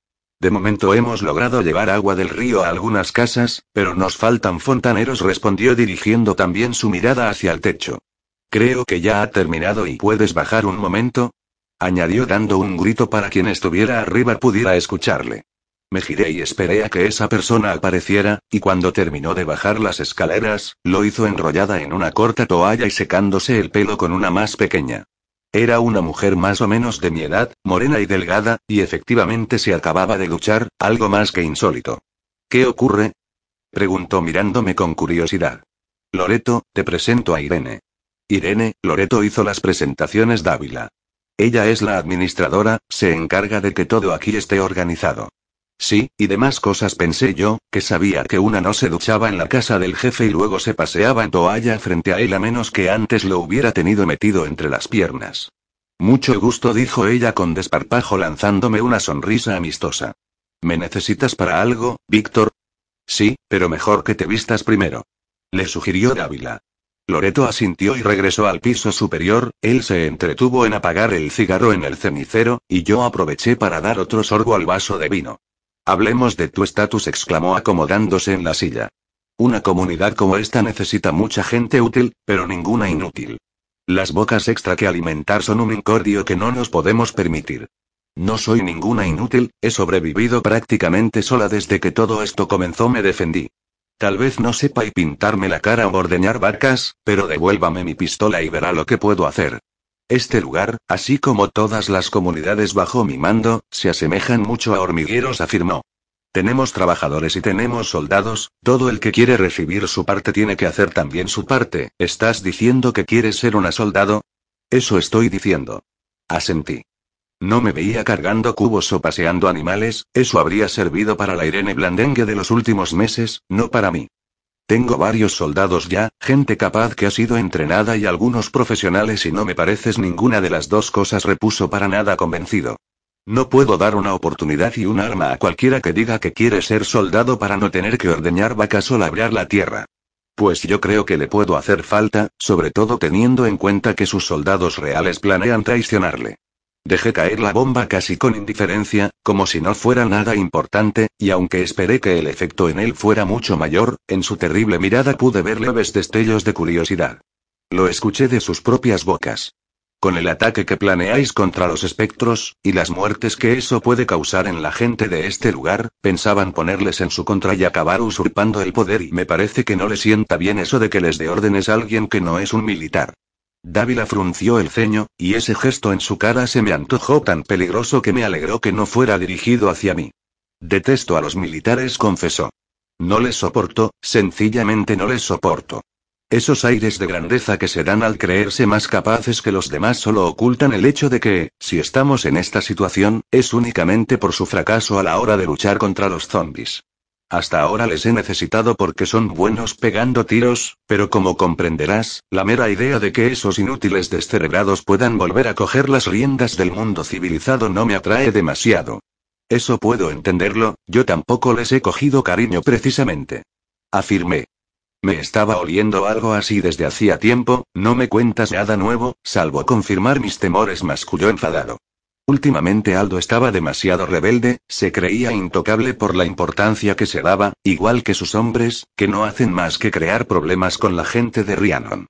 De momento hemos logrado llevar agua del río a algunas casas, pero nos faltan fontaneros, respondió dirigiendo también su mirada hacia el techo. Creo que ya ha terminado y puedes bajar un momento. Añadió dando un grito para quien estuviera arriba pudiera escucharle. Me giré y esperé a que esa persona apareciera, y cuando terminó de bajar las escaleras, lo hizo enrollada en una corta toalla y secándose el pelo con una más pequeña. Era una mujer más o menos de mi edad, morena y delgada, y efectivamente se acababa de duchar, algo más que insólito. ¿Qué ocurre? preguntó mirándome con curiosidad. Loreto, te presento a Irene. Irene, Loreto hizo las presentaciones Dávila. Ella es la administradora, se encarga de que todo aquí esté organizado. Sí, y demás cosas pensé yo, que sabía que una no se duchaba en la casa del jefe y luego se paseaba en toalla frente a él a menos que antes lo hubiera tenido metido entre las piernas. Mucho gusto, dijo ella con desparpajo lanzándome una sonrisa amistosa. ¿Me necesitas para algo, Víctor? Sí, pero mejor que te vistas primero. Le sugirió Dávila. Loreto asintió y regresó al piso superior, él se entretuvo en apagar el cigarro en el cenicero, y yo aproveché para dar otro sorbo al vaso de vino. Hablemos de tu estatus, exclamó acomodándose en la silla. Una comunidad como esta necesita mucha gente útil, pero ninguna inútil. Las bocas extra que alimentar son un incordio que no nos podemos permitir. No soy ninguna inútil, he sobrevivido prácticamente sola desde que todo esto comenzó, me defendí. Tal vez no sepa y pintarme la cara o ordeñar vacas, pero devuélvame mi pistola y verá lo que puedo hacer. Este lugar, así como todas las comunidades bajo mi mando, se asemejan mucho a hormigueros, afirmó. Tenemos trabajadores y tenemos soldados, todo el que quiere recibir su parte tiene que hacer también su parte. ¿Estás diciendo que quieres ser una soldado? Eso estoy diciendo. Asentí. No me veía cargando cubos o paseando animales, eso habría servido para la Irene Blandengue de los últimos meses, no para mí. Tengo varios soldados ya, gente capaz que ha sido entrenada y algunos profesionales y no me pareces ninguna de las dos cosas, repuso para nada convencido. No puedo dar una oportunidad y un arma a cualquiera que diga que quiere ser soldado para no tener que ordeñar vacas o labrar la tierra. Pues yo creo que le puedo hacer falta, sobre todo teniendo en cuenta que sus soldados reales planean traicionarle. Dejé caer la bomba casi con indiferencia, como si no fuera nada importante, y aunque esperé que el efecto en él fuera mucho mayor, en su terrible mirada pude ver leves destellos de curiosidad. Lo escuché de sus propias bocas. Con el ataque que planeáis contra los espectros, y las muertes que eso puede causar en la gente de este lugar, pensaban ponerles en su contra y acabar usurpando el poder y me parece que no le sienta bien eso de que les dé órdenes a alguien que no es un militar. Dávila frunció el ceño, y ese gesto en su cara se me antojó tan peligroso que me alegró que no fuera dirigido hacia mí. Detesto a los militares, confesó. No les soporto, sencillamente no les soporto. Esos aires de grandeza que se dan al creerse más capaces que los demás solo ocultan el hecho de que, si estamos en esta situación, es únicamente por su fracaso a la hora de luchar contra los zombies. Hasta ahora les he necesitado porque son buenos pegando tiros, pero como comprenderás, la mera idea de que esos inútiles descerebrados puedan volver a coger las riendas del mundo civilizado no me atrae demasiado. Eso puedo entenderlo, yo tampoco les he cogido cariño precisamente. Afirmé. Me estaba oliendo algo así desde hacía tiempo, no me cuentas nada nuevo, salvo confirmar mis temores, masculló enfadado. Últimamente Aldo estaba demasiado rebelde, se creía intocable por la importancia que se daba, igual que sus hombres, que no hacen más que crear problemas con la gente de Rhiannon.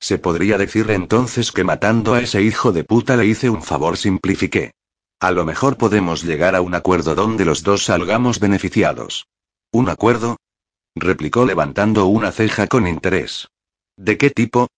Se podría decir entonces que matando a ese hijo de puta le hice un favor, simplifiqué. A lo mejor podemos llegar a un acuerdo donde los dos salgamos beneficiados. ¿Un acuerdo? replicó levantando una ceja con interés. ¿De qué tipo?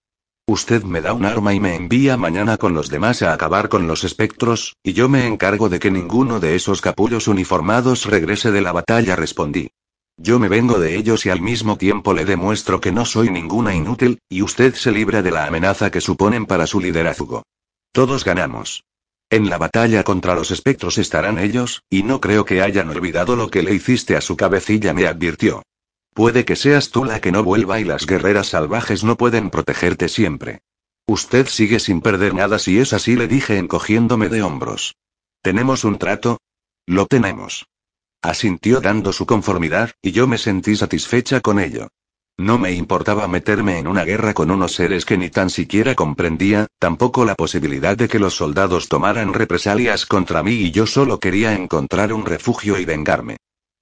Usted me da un arma y me envía mañana con los demás a acabar con los espectros, y yo me encargo de que ninguno de esos capullos uniformados regrese de la batalla, respondí. Yo me vengo de ellos y al mismo tiempo le demuestro que no soy ninguna inútil, y usted se libra de la amenaza que suponen para su liderazgo. Todos ganamos. En la batalla contra los espectros estarán ellos, y no creo que hayan olvidado lo que le hiciste a su cabecilla, me advirtió. Puede que seas tú la que no vuelva y las guerreras salvajes no pueden protegerte siempre. Usted sigue sin perder nada si es así, le dije encogiéndome de hombros. ¿Tenemos un trato? Lo tenemos. Asintió dando su conformidad, y yo me sentí satisfecha con ello. No me importaba meterme en una guerra con unos seres que ni tan siquiera comprendía, tampoco la posibilidad de que los soldados tomaran represalias contra mí y yo solo quería encontrar un refugio y vengarme.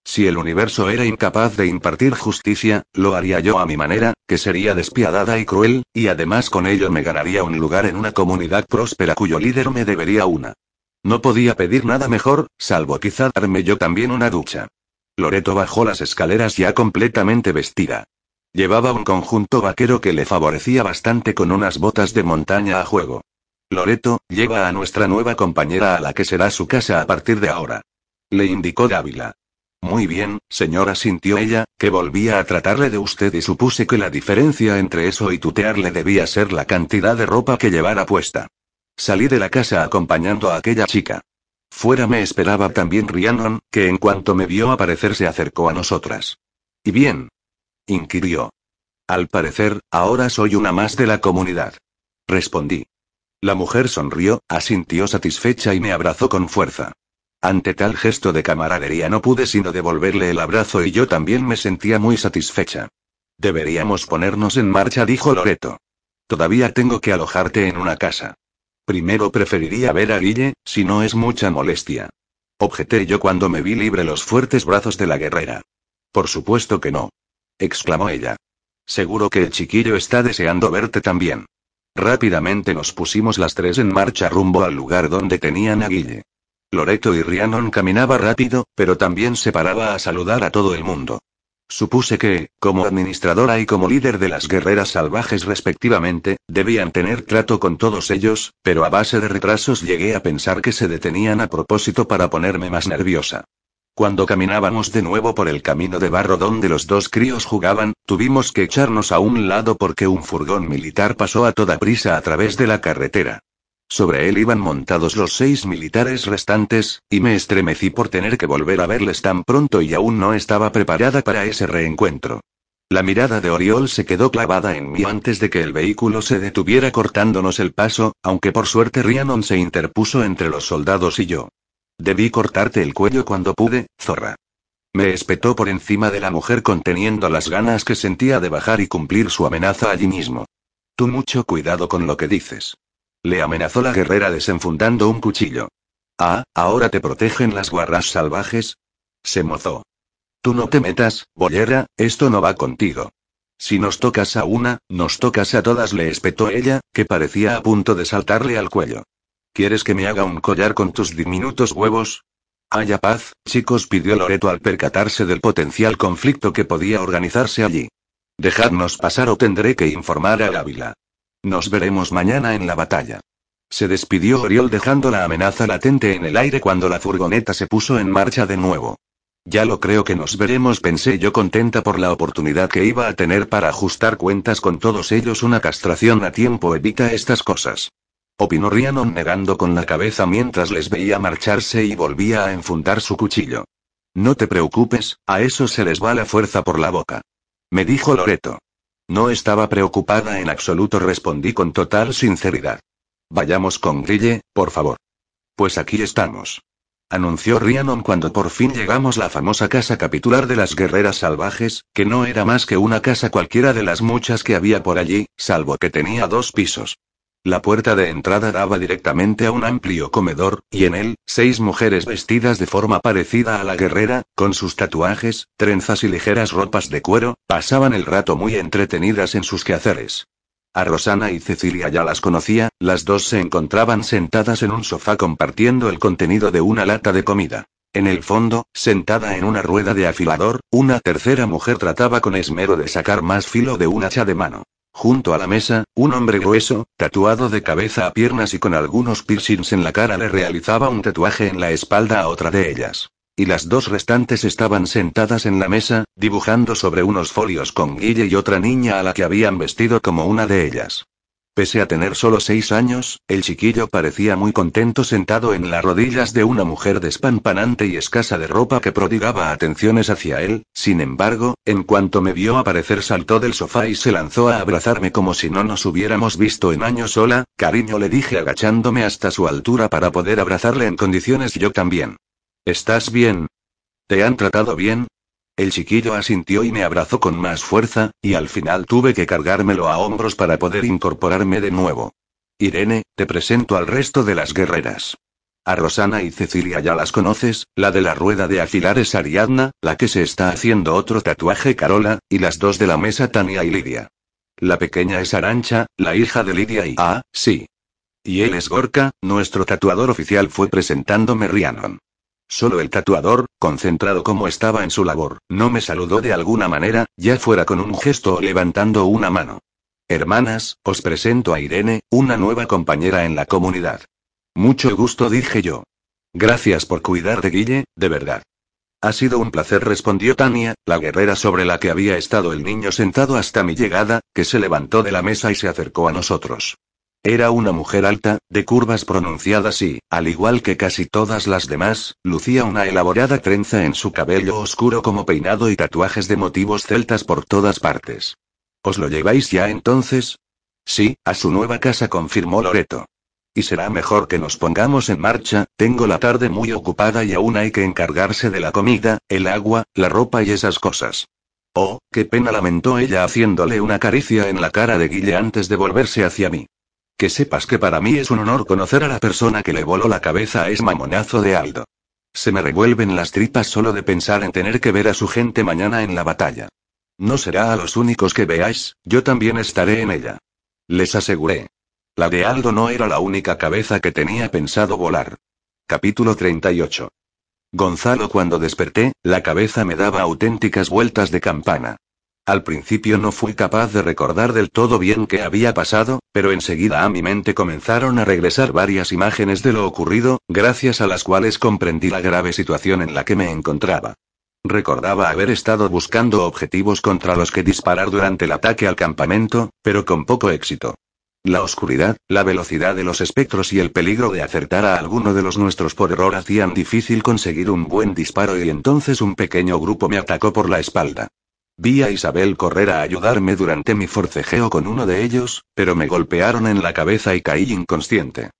Si el universo era incapaz de impartir justicia, lo haría yo a mi manera, que sería despiadada y cruel, y además con ello me ganaría un lugar en una comunidad próspera cuyo líder me debería una. No podía pedir nada mejor, salvo quizá darme yo también una ducha. Loreto bajó las escaleras ya completamente vestida. Llevaba un conjunto vaquero que le favorecía bastante con unas botas de montaña a juego. Loreto, lleva a nuestra nueva compañera a la que será su casa a partir de ahora. Le indicó Dávila. Muy bien, señora, sintió ella, que volvía a tratarle de usted y supuse que la diferencia entre eso y tutearle debía ser la cantidad de ropa que llevara puesta. Salí de la casa acompañando a aquella chica. Fuera me esperaba también Rhiannon, que en cuanto me vio aparecer se acercó a nosotras. ¿Y bien? inquirió. Al parecer, ahora soy una más de la comunidad. Respondí. La mujer sonrió, asintió satisfecha y me abrazó con fuerza. Ante tal gesto de camaradería no pude sino devolverle el abrazo y yo también me sentía muy satisfecha. Deberíamos ponernos en marcha, dijo Loreto. Todavía tengo que alojarte en una casa. Primero preferiría ver a Guille, si no es mucha molestia. Objeté yo cuando me vi libre los fuertes brazos de la guerrera. Por supuesto que no. exclamó ella. Seguro que el chiquillo está deseando verte también. Rápidamente nos pusimos las tres en marcha rumbo al lugar donde tenían a Guille. Loreto y Rhiannon caminaba rápido, pero también se paraba a saludar a todo el mundo. Supuse que, como administradora y como líder de las guerreras salvajes respectivamente, debían tener trato con todos ellos, pero a base de retrasos llegué a pensar que se detenían a propósito para ponerme más nerviosa. Cuando caminábamos de nuevo por el camino de barro donde los dos críos jugaban, tuvimos que echarnos a un lado porque un furgón militar pasó a toda prisa a través de la carretera. Sobre él iban montados los seis militares restantes, y me estremecí por tener que volver a verles tan pronto y aún no estaba preparada para ese reencuentro. La mirada de Oriol se quedó clavada en mí antes de que el vehículo se detuviera cortándonos el paso, aunque por suerte Rhiannon se interpuso entre los soldados y yo. Debí cortarte el cuello cuando pude, zorra. Me espetó por encima de la mujer conteniendo las ganas que sentía de bajar y cumplir su amenaza allí mismo. Tú mucho cuidado con lo que dices. Le amenazó la guerrera desenfundando un cuchillo. Ah, ¿ahora te protegen las guarras salvajes? Se mozó. Tú no te metas, bollera, esto no va contigo. Si nos tocas a una, nos tocas a todas, le espetó ella, que parecía a punto de saltarle al cuello. ¿Quieres que me haga un collar con tus diminutos huevos? Haya paz, chicos, pidió Loreto al percatarse del potencial conflicto que podía organizarse allí. Dejadnos pasar o tendré que informar a Ávila. Nos veremos mañana en la batalla. Se despidió Oriol dejando la amenaza latente en el aire cuando la furgoneta se puso en marcha de nuevo. Ya lo creo que nos veremos, pensé yo contenta por la oportunidad que iba a tener para ajustar cuentas con todos ellos. Una castración a tiempo evita estas cosas. Opinó Rhiannon negando con la cabeza mientras les veía marcharse y volvía a enfundar su cuchillo. No te preocupes, a eso se les va la fuerza por la boca. Me dijo Loreto. No estaba preocupada en absoluto, respondí con total sinceridad. Vayamos con Grille, por favor. Pues aquí estamos. Anunció Rhiannon cuando por fin llegamos la famosa casa capitular de las guerreras salvajes, que no era más que una casa cualquiera de las muchas que había por allí, salvo que tenía dos pisos. La puerta de entrada daba directamente a un amplio comedor, y en él, seis mujeres vestidas de forma parecida a la guerrera, con sus tatuajes, trenzas y ligeras ropas de cuero, pasaban el rato muy entretenidas en sus quehaceres. A Rosana y Cecilia ya las conocía, las dos se encontraban sentadas en un sofá compartiendo el contenido de una lata de comida. En el fondo, sentada en una rueda de afilador, una tercera mujer trataba con esmero de sacar más filo de un hacha de mano. Junto a la mesa, un hombre grueso, tatuado de cabeza a piernas y con algunos piercings en la cara le realizaba un tatuaje en la espalda a otra de ellas. Y las dos restantes estaban sentadas en la mesa, dibujando sobre unos folios con Guille y otra niña a la que habían vestido como una de ellas. Pese a tener solo seis años, el chiquillo parecía muy contento sentado en las rodillas de una mujer despampanante y escasa de ropa que prodigaba atenciones hacia él, sin embargo, en cuanto me vio aparecer saltó del sofá y se lanzó a abrazarme como si no nos hubiéramos visto en años sola, cariño le dije agachándome hasta su altura para poder abrazarle en condiciones yo también. ¿Estás bien? ¿Te han tratado bien? El chiquillo asintió y me abrazó con más fuerza, y al final tuve que cargármelo a hombros para poder incorporarme de nuevo. Irene, te presento al resto de las guerreras. A Rosana y Cecilia ya las conoces, la de la rueda de afilar es Ariadna, la que se está haciendo otro tatuaje Carola, y las dos de la mesa Tania y Lidia. La pequeña es Arancha, la hija de Lidia y... Ah, sí. Y él es Gorka, nuestro tatuador oficial fue presentándome Rhiannon. Solo el tatuador, concentrado como estaba en su labor, no me saludó de alguna manera, ya fuera con un gesto o levantando una mano. Hermanas, os presento a Irene, una nueva compañera en la comunidad. Mucho gusto, dije yo. Gracias por cuidar de Guille, de verdad. Ha sido un placer, respondió Tania, la guerrera sobre la que había estado el niño sentado hasta mi llegada, que se levantó de la mesa y se acercó a nosotros. Era una mujer alta, de curvas pronunciadas y, al igual que casi todas las demás, lucía una elaborada trenza en su cabello oscuro como peinado y tatuajes de motivos celtas por todas partes. ¿Os lo lleváis ya entonces? Sí, a su nueva casa confirmó Loreto. Y será mejor que nos pongamos en marcha, tengo la tarde muy ocupada y aún hay que encargarse de la comida, el agua, la ropa y esas cosas. Oh, qué pena lamentó ella haciéndole una caricia en la cara de Guille antes de volverse hacia mí. Que sepas que para mí es un honor conocer a la persona que le voló la cabeza a ese mamonazo de Aldo. Se me revuelven las tripas solo de pensar en tener que ver a su gente mañana en la batalla. No será a los únicos que veáis, yo también estaré en ella. Les aseguré. La de Aldo no era la única cabeza que tenía pensado volar. Capítulo 38. Gonzalo cuando desperté, la cabeza me daba auténticas vueltas de campana. Al principio no fui capaz de recordar del todo bien qué había pasado, pero enseguida a mi mente comenzaron a regresar varias imágenes de lo ocurrido, gracias a las cuales comprendí la grave situación en la que me encontraba. Recordaba haber estado buscando objetivos contra los que disparar durante el ataque al campamento, pero con poco éxito. La oscuridad, la velocidad de los espectros y el peligro de acertar a alguno de los nuestros por error hacían difícil conseguir un buen disparo y entonces un pequeño grupo me atacó por la espalda. Vi a Isabel correr a ayudarme durante mi forcejeo con uno de ellos, pero me golpearon en la cabeza y caí inconsciente.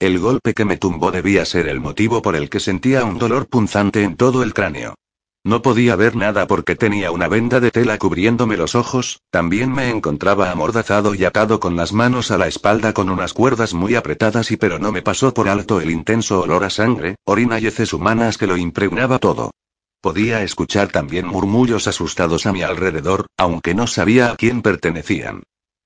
El golpe que me tumbó debía ser el motivo por el que sentía un dolor punzante en todo el cráneo. No podía ver nada porque tenía una venda de tela cubriéndome los ojos, también me encontraba amordazado y atado con las manos a la espalda con unas cuerdas muy apretadas y pero no me pasó por alto el intenso olor a sangre, orina y heces humanas que lo impregnaba todo. Podía escuchar también murmullos asustados a mi alrededor, aunque no sabía a quién pertenecían.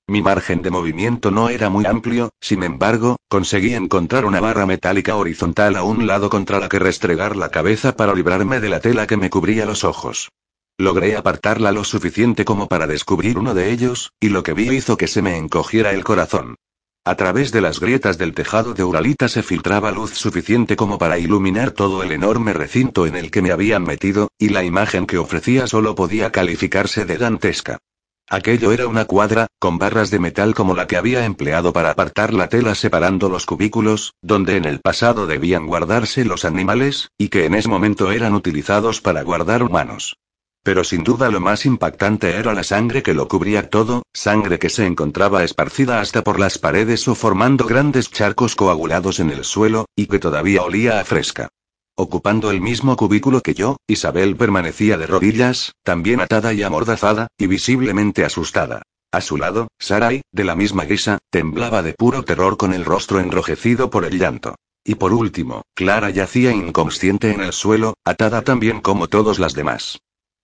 Mi margen de movimiento no era muy amplio, sin embargo, conseguí encontrar una barra metálica horizontal a un lado contra la que restregar la cabeza para librarme de la tela que me cubría los ojos. Logré apartarla lo suficiente como para descubrir uno de ellos, y lo que vi hizo que se me encogiera el corazón. A través de las grietas del tejado de Uralita se filtraba luz suficiente como para iluminar todo el enorme recinto en el que me habían metido, y la imagen que ofrecía solo podía calificarse de dantesca. Aquello era una cuadra, con barras de metal como la que había empleado para apartar la tela separando los cubículos, donde en el pasado debían guardarse los animales, y que en ese momento eran utilizados para guardar humanos. Pero sin duda lo más impactante era la sangre que lo cubría todo, sangre que se encontraba esparcida hasta por las paredes o formando grandes charcos coagulados en el suelo, y que todavía olía a fresca. Ocupando el mismo cubículo que yo, Isabel permanecía de rodillas, también atada y amordazada, y visiblemente asustada. A su lado, Sarai, de la misma guisa, temblaba de puro terror con el rostro enrojecido por el llanto. Y por último, Clara yacía inconsciente en el suelo, atada también como todos las demás.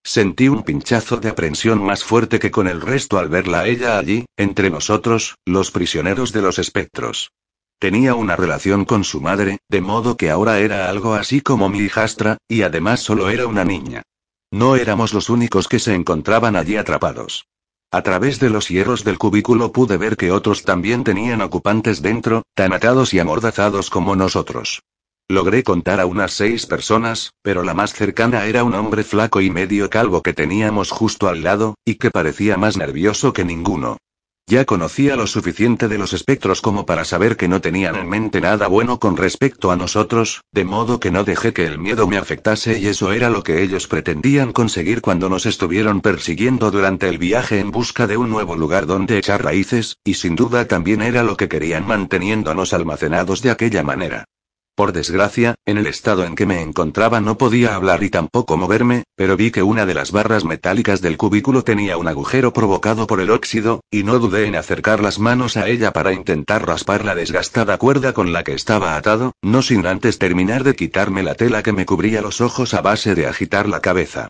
Sentí un pinchazo de aprensión más fuerte que con el resto al verla a ella allí, entre nosotros, los prisioneros de los espectros. Tenía una relación con su madre, de modo que ahora era algo así como mi hijastra, y además solo era una niña. No éramos los únicos que se encontraban allí atrapados. A través de los hierros del cubículo pude ver que otros también tenían ocupantes dentro, tan atados y amordazados como nosotros. Logré contar a unas seis personas, pero la más cercana era un hombre flaco y medio calvo que teníamos justo al lado, y que parecía más nervioso que ninguno. Ya conocía lo suficiente de los espectros como para saber que no tenían en mente nada bueno con respecto a nosotros, de modo que no dejé que el miedo me afectase y eso era lo que ellos pretendían conseguir cuando nos estuvieron persiguiendo durante el viaje en busca de un nuevo lugar donde echar raíces, y sin duda también era lo que querían manteniéndonos almacenados de aquella manera. Por desgracia, en el estado en que me encontraba no podía hablar y tampoco moverme, pero vi que una de las barras metálicas del cubículo tenía un agujero provocado por el óxido, y no dudé en acercar las manos a ella para intentar raspar la desgastada cuerda con la que estaba atado, no sin antes terminar de quitarme la tela que me cubría los ojos a base de agitar la cabeza.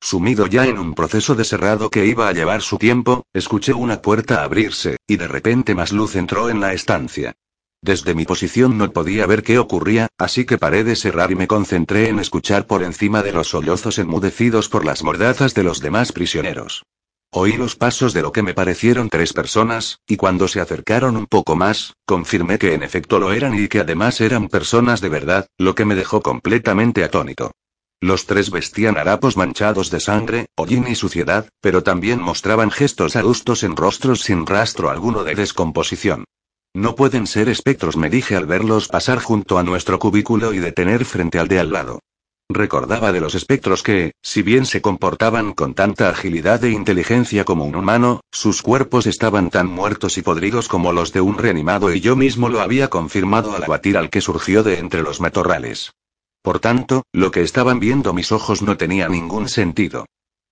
Sumido ya en un proceso de cerrado que iba a llevar su tiempo, escuché una puerta abrirse, y de repente más luz entró en la estancia. Desde mi posición no podía ver qué ocurría, así que paré de cerrar y me concentré en escuchar por encima de los sollozos enmudecidos por las mordazas de los demás prisioneros. Oí los pasos de lo que me parecieron tres personas, y cuando se acercaron un poco más, confirmé que en efecto lo eran y que además eran personas de verdad, lo que me dejó completamente atónito. Los tres vestían harapos manchados de sangre, hollín y suciedad, pero también mostraban gestos adustos en rostros sin rastro alguno de descomposición. No pueden ser espectros, me dije al verlos pasar junto a nuestro cubículo y detener frente al de al lado. Recordaba de los espectros que, si bien se comportaban con tanta agilidad e inteligencia como un humano, sus cuerpos estaban tan muertos y podridos como los de un reanimado y yo mismo lo había confirmado al abatir al que surgió de entre los matorrales. Por tanto, lo que estaban viendo mis ojos no tenía ningún sentido.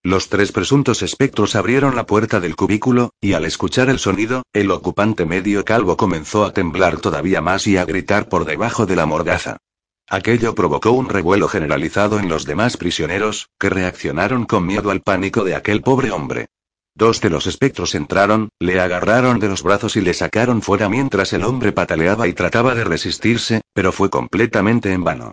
Los tres presuntos espectros abrieron la puerta del cubículo, y al escuchar el sonido, el ocupante medio calvo comenzó a temblar todavía más y a gritar por debajo de la mordaza. Aquello provocó un revuelo generalizado en los demás prisioneros, que reaccionaron con miedo al pánico de aquel pobre hombre. Dos de los espectros entraron, le agarraron de los brazos y le sacaron fuera mientras el hombre pataleaba y trataba de resistirse, pero fue completamente en vano.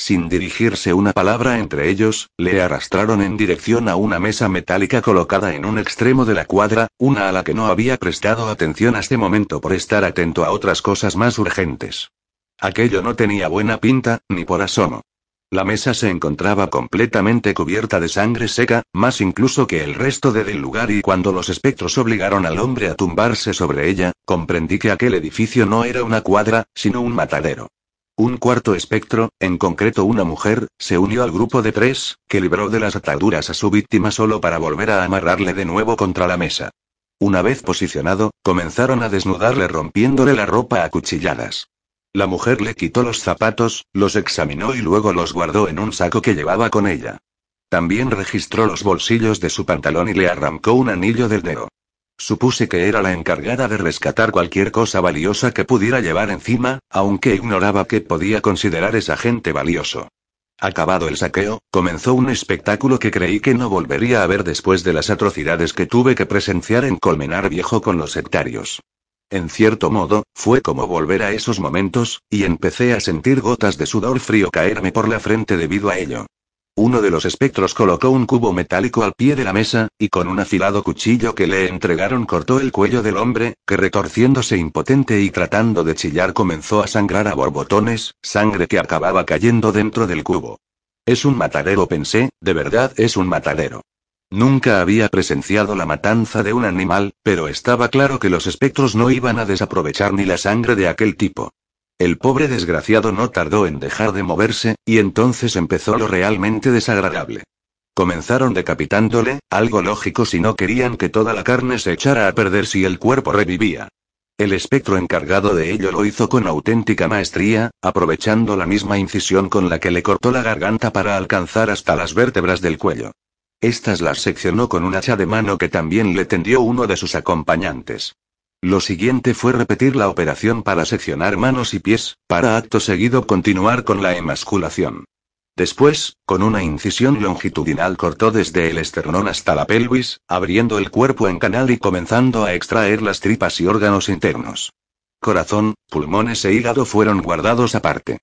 Sin dirigirse una palabra entre ellos, le arrastraron en dirección a una mesa metálica colocada en un extremo de la cuadra, una a la que no había prestado atención hasta momento por estar atento a otras cosas más urgentes. Aquello no tenía buena pinta, ni por asomo. La mesa se encontraba completamente cubierta de sangre seca, más incluso que el resto de del lugar y cuando los espectros obligaron al hombre a tumbarse sobre ella, comprendí que aquel edificio no era una cuadra, sino un matadero. Un cuarto espectro, en concreto una mujer, se unió al grupo de tres, que libró de las ataduras a su víctima solo para volver a amarrarle de nuevo contra la mesa. Una vez posicionado, comenzaron a desnudarle rompiéndole la ropa a cuchilladas. La mujer le quitó los zapatos, los examinó y luego los guardó en un saco que llevaba con ella. También registró los bolsillos de su pantalón y le arrancó un anillo del dedo. Supuse que era la encargada de rescatar cualquier cosa valiosa que pudiera llevar encima, aunque ignoraba que podía considerar esa gente valioso. Acabado el saqueo, comenzó un espectáculo que creí que no volvería a ver después de las atrocidades que tuve que presenciar en Colmenar Viejo con los sectarios. En cierto modo, fue como volver a esos momentos, y empecé a sentir gotas de sudor frío caerme por la frente debido a ello. Uno de los espectros colocó un cubo metálico al pie de la mesa, y con un afilado cuchillo que le entregaron cortó el cuello del hombre, que retorciéndose impotente y tratando de chillar comenzó a sangrar a borbotones, sangre que acababa cayendo dentro del cubo. Es un matadero, pensé, de verdad es un matadero. Nunca había presenciado la matanza de un animal, pero estaba claro que los espectros no iban a desaprovechar ni la sangre de aquel tipo. El pobre desgraciado no tardó en dejar de moverse, y entonces empezó lo realmente desagradable. Comenzaron decapitándole, algo lógico si no querían que toda la carne se echara a perder si el cuerpo revivía. El espectro encargado de ello lo hizo con auténtica maestría, aprovechando la misma incisión con la que le cortó la garganta para alcanzar hasta las vértebras del cuello. Estas las seccionó con un hacha de mano que también le tendió uno de sus acompañantes. Lo siguiente fue repetir la operación para seccionar manos y pies, para acto seguido continuar con la emasculación. Después, con una incisión longitudinal cortó desde el esternón hasta la pelvis, abriendo el cuerpo en canal y comenzando a extraer las tripas y órganos internos. Corazón, pulmones e hígado fueron guardados aparte.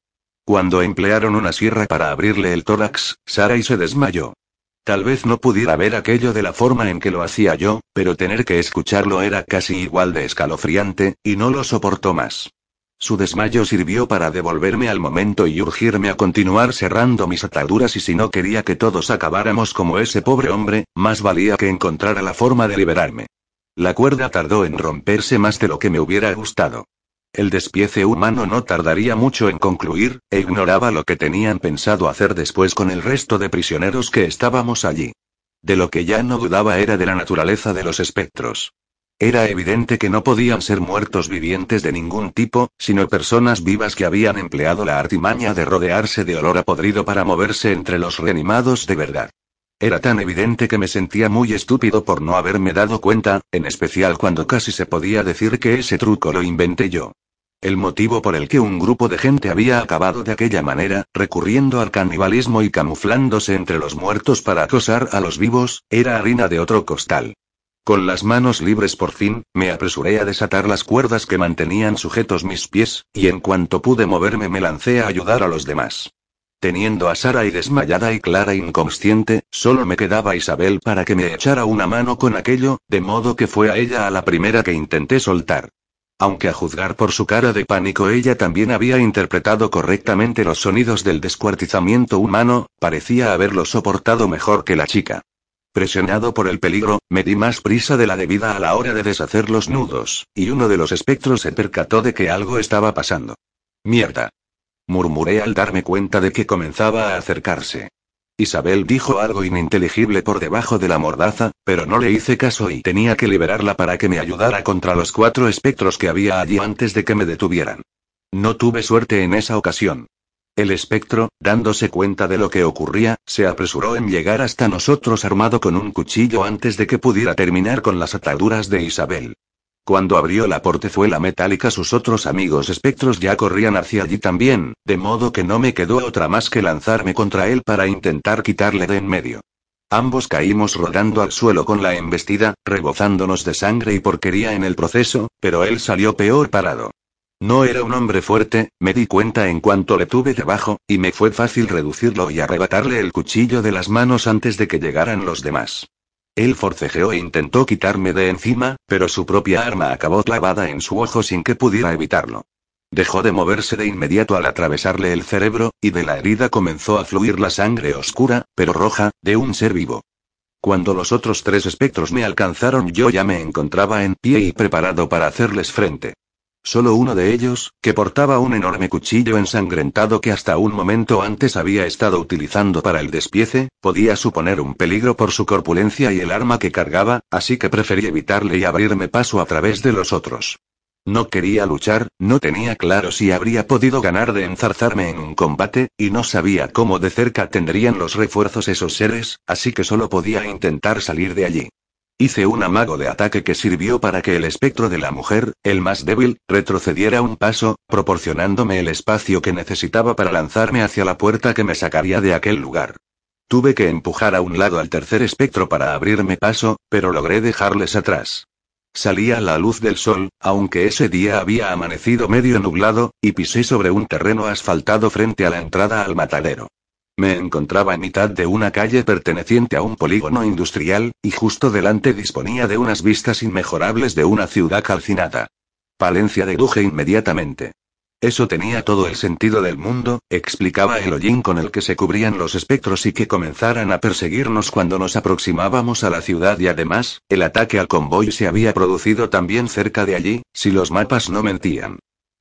Cuando emplearon una sierra para abrirle el tórax, Sarai se desmayó. Tal vez no pudiera ver aquello de la forma en que lo hacía yo, pero tener que escucharlo era casi igual de escalofriante, y no lo soportó más. Su desmayo sirvió para devolverme al momento y urgirme a continuar cerrando mis ataduras y si no quería que todos acabáramos como ese pobre hombre, más valía que encontrara la forma de liberarme. La cuerda tardó en romperse más de lo que me hubiera gustado. El despiece humano no tardaría mucho en concluir, e ignoraba lo que tenían pensado hacer después con el resto de prisioneros que estábamos allí. De lo que ya no dudaba era de la naturaleza de los espectros. Era evidente que no podían ser muertos vivientes de ningún tipo, sino personas vivas que habían empleado la artimaña de rodearse de olor a podrido para moverse entre los reanimados de verdad. Era tan evidente que me sentía muy estúpido por no haberme dado cuenta, en especial cuando casi se podía decir que ese truco lo inventé yo. El motivo por el que un grupo de gente había acabado de aquella manera, recurriendo al canibalismo y camuflándose entre los muertos para acosar a los vivos, era harina de otro costal. Con las manos libres por fin, me apresuré a desatar las cuerdas que mantenían sujetos mis pies, y en cuanto pude moverme me lancé a ayudar a los demás. Teniendo a Sara y desmayada y Clara inconsciente, solo me quedaba Isabel para que me echara una mano con aquello, de modo que fue a ella a la primera que intenté soltar. Aunque a juzgar por su cara de pánico ella también había interpretado correctamente los sonidos del descuartizamiento humano, parecía haberlo soportado mejor que la chica. Presionado por el peligro, me di más prisa de la debida a la hora de deshacer los nudos, y uno de los espectros se percató de que algo estaba pasando. Mierda. Murmuré al darme cuenta de que comenzaba a acercarse. Isabel dijo algo ininteligible por debajo de la mordaza, pero no le hice caso y tenía que liberarla para que me ayudara contra los cuatro espectros que había allí antes de que me detuvieran. No tuve suerte en esa ocasión. El espectro, dándose cuenta de lo que ocurría, se apresuró en llegar hasta nosotros armado con un cuchillo antes de que pudiera terminar con las ataduras de Isabel. Cuando abrió la portezuela metálica sus otros amigos espectros ya corrían hacia allí también, de modo que no me quedó otra más que lanzarme contra él para intentar quitarle de en medio. Ambos caímos rodando al suelo con la embestida, rebozándonos de sangre y porquería en el proceso, pero él salió peor parado. No era un hombre fuerte, me di cuenta en cuanto le tuve debajo, y me fue fácil reducirlo y arrebatarle el cuchillo de las manos antes de que llegaran los demás. Él forcejeó e intentó quitarme de encima, pero su propia arma acabó clavada en su ojo sin que pudiera evitarlo. Dejó de moverse de inmediato al atravesarle el cerebro, y de la herida comenzó a fluir la sangre oscura, pero roja, de un ser vivo. Cuando los otros tres espectros me alcanzaron yo ya me encontraba en pie y preparado para hacerles frente. Solo uno de ellos, que portaba un enorme cuchillo ensangrentado que hasta un momento antes había estado utilizando para el despiece, podía suponer un peligro por su corpulencia y el arma que cargaba, así que preferí evitarle y abrirme paso a través de los otros. No quería luchar, no tenía claro si habría podido ganar de enzarzarme en un combate, y no sabía cómo de cerca tendrían los refuerzos esos seres, así que solo podía intentar salir de allí. Hice un amago de ataque que sirvió para que el espectro de la mujer, el más débil, retrocediera un paso, proporcionándome el espacio que necesitaba para lanzarme hacia la puerta que me sacaría de aquel lugar. Tuve que empujar a un lado al tercer espectro para abrirme paso, pero logré dejarles atrás. Salía la luz del sol, aunque ese día había amanecido medio nublado, y pisé sobre un terreno asfaltado frente a la entrada al matadero. Me encontraba en mitad de una calle perteneciente a un polígono industrial, y justo delante disponía de unas vistas inmejorables de una ciudad calcinada. Palencia deduje inmediatamente. Eso tenía todo el sentido del mundo, explicaba el hollín con el que se cubrían los espectros y que comenzaran a perseguirnos cuando nos aproximábamos a la ciudad y además, el ataque al convoy se había producido también cerca de allí, si los mapas no mentían.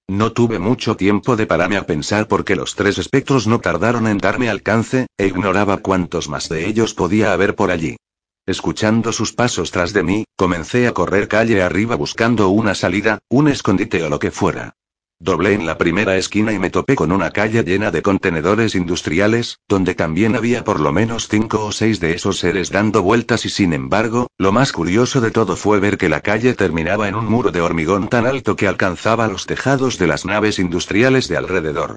No tuve mucho tiempo de pararme a pensar porque los tres espectros no tardaron en darme alcance, e ignoraba cuántos más de ellos podía haber por allí. Escuchando sus pasos tras de mí, comencé a correr calle arriba buscando una salida, un escondite o lo que fuera. Doblé en la primera esquina y me topé con una calle llena de contenedores industriales, donde también había por lo menos cinco o seis de esos seres dando vueltas y sin embargo, lo más curioso de todo fue ver que la calle terminaba en un muro de hormigón tan alto que alcanzaba los tejados de las naves industriales de alrededor.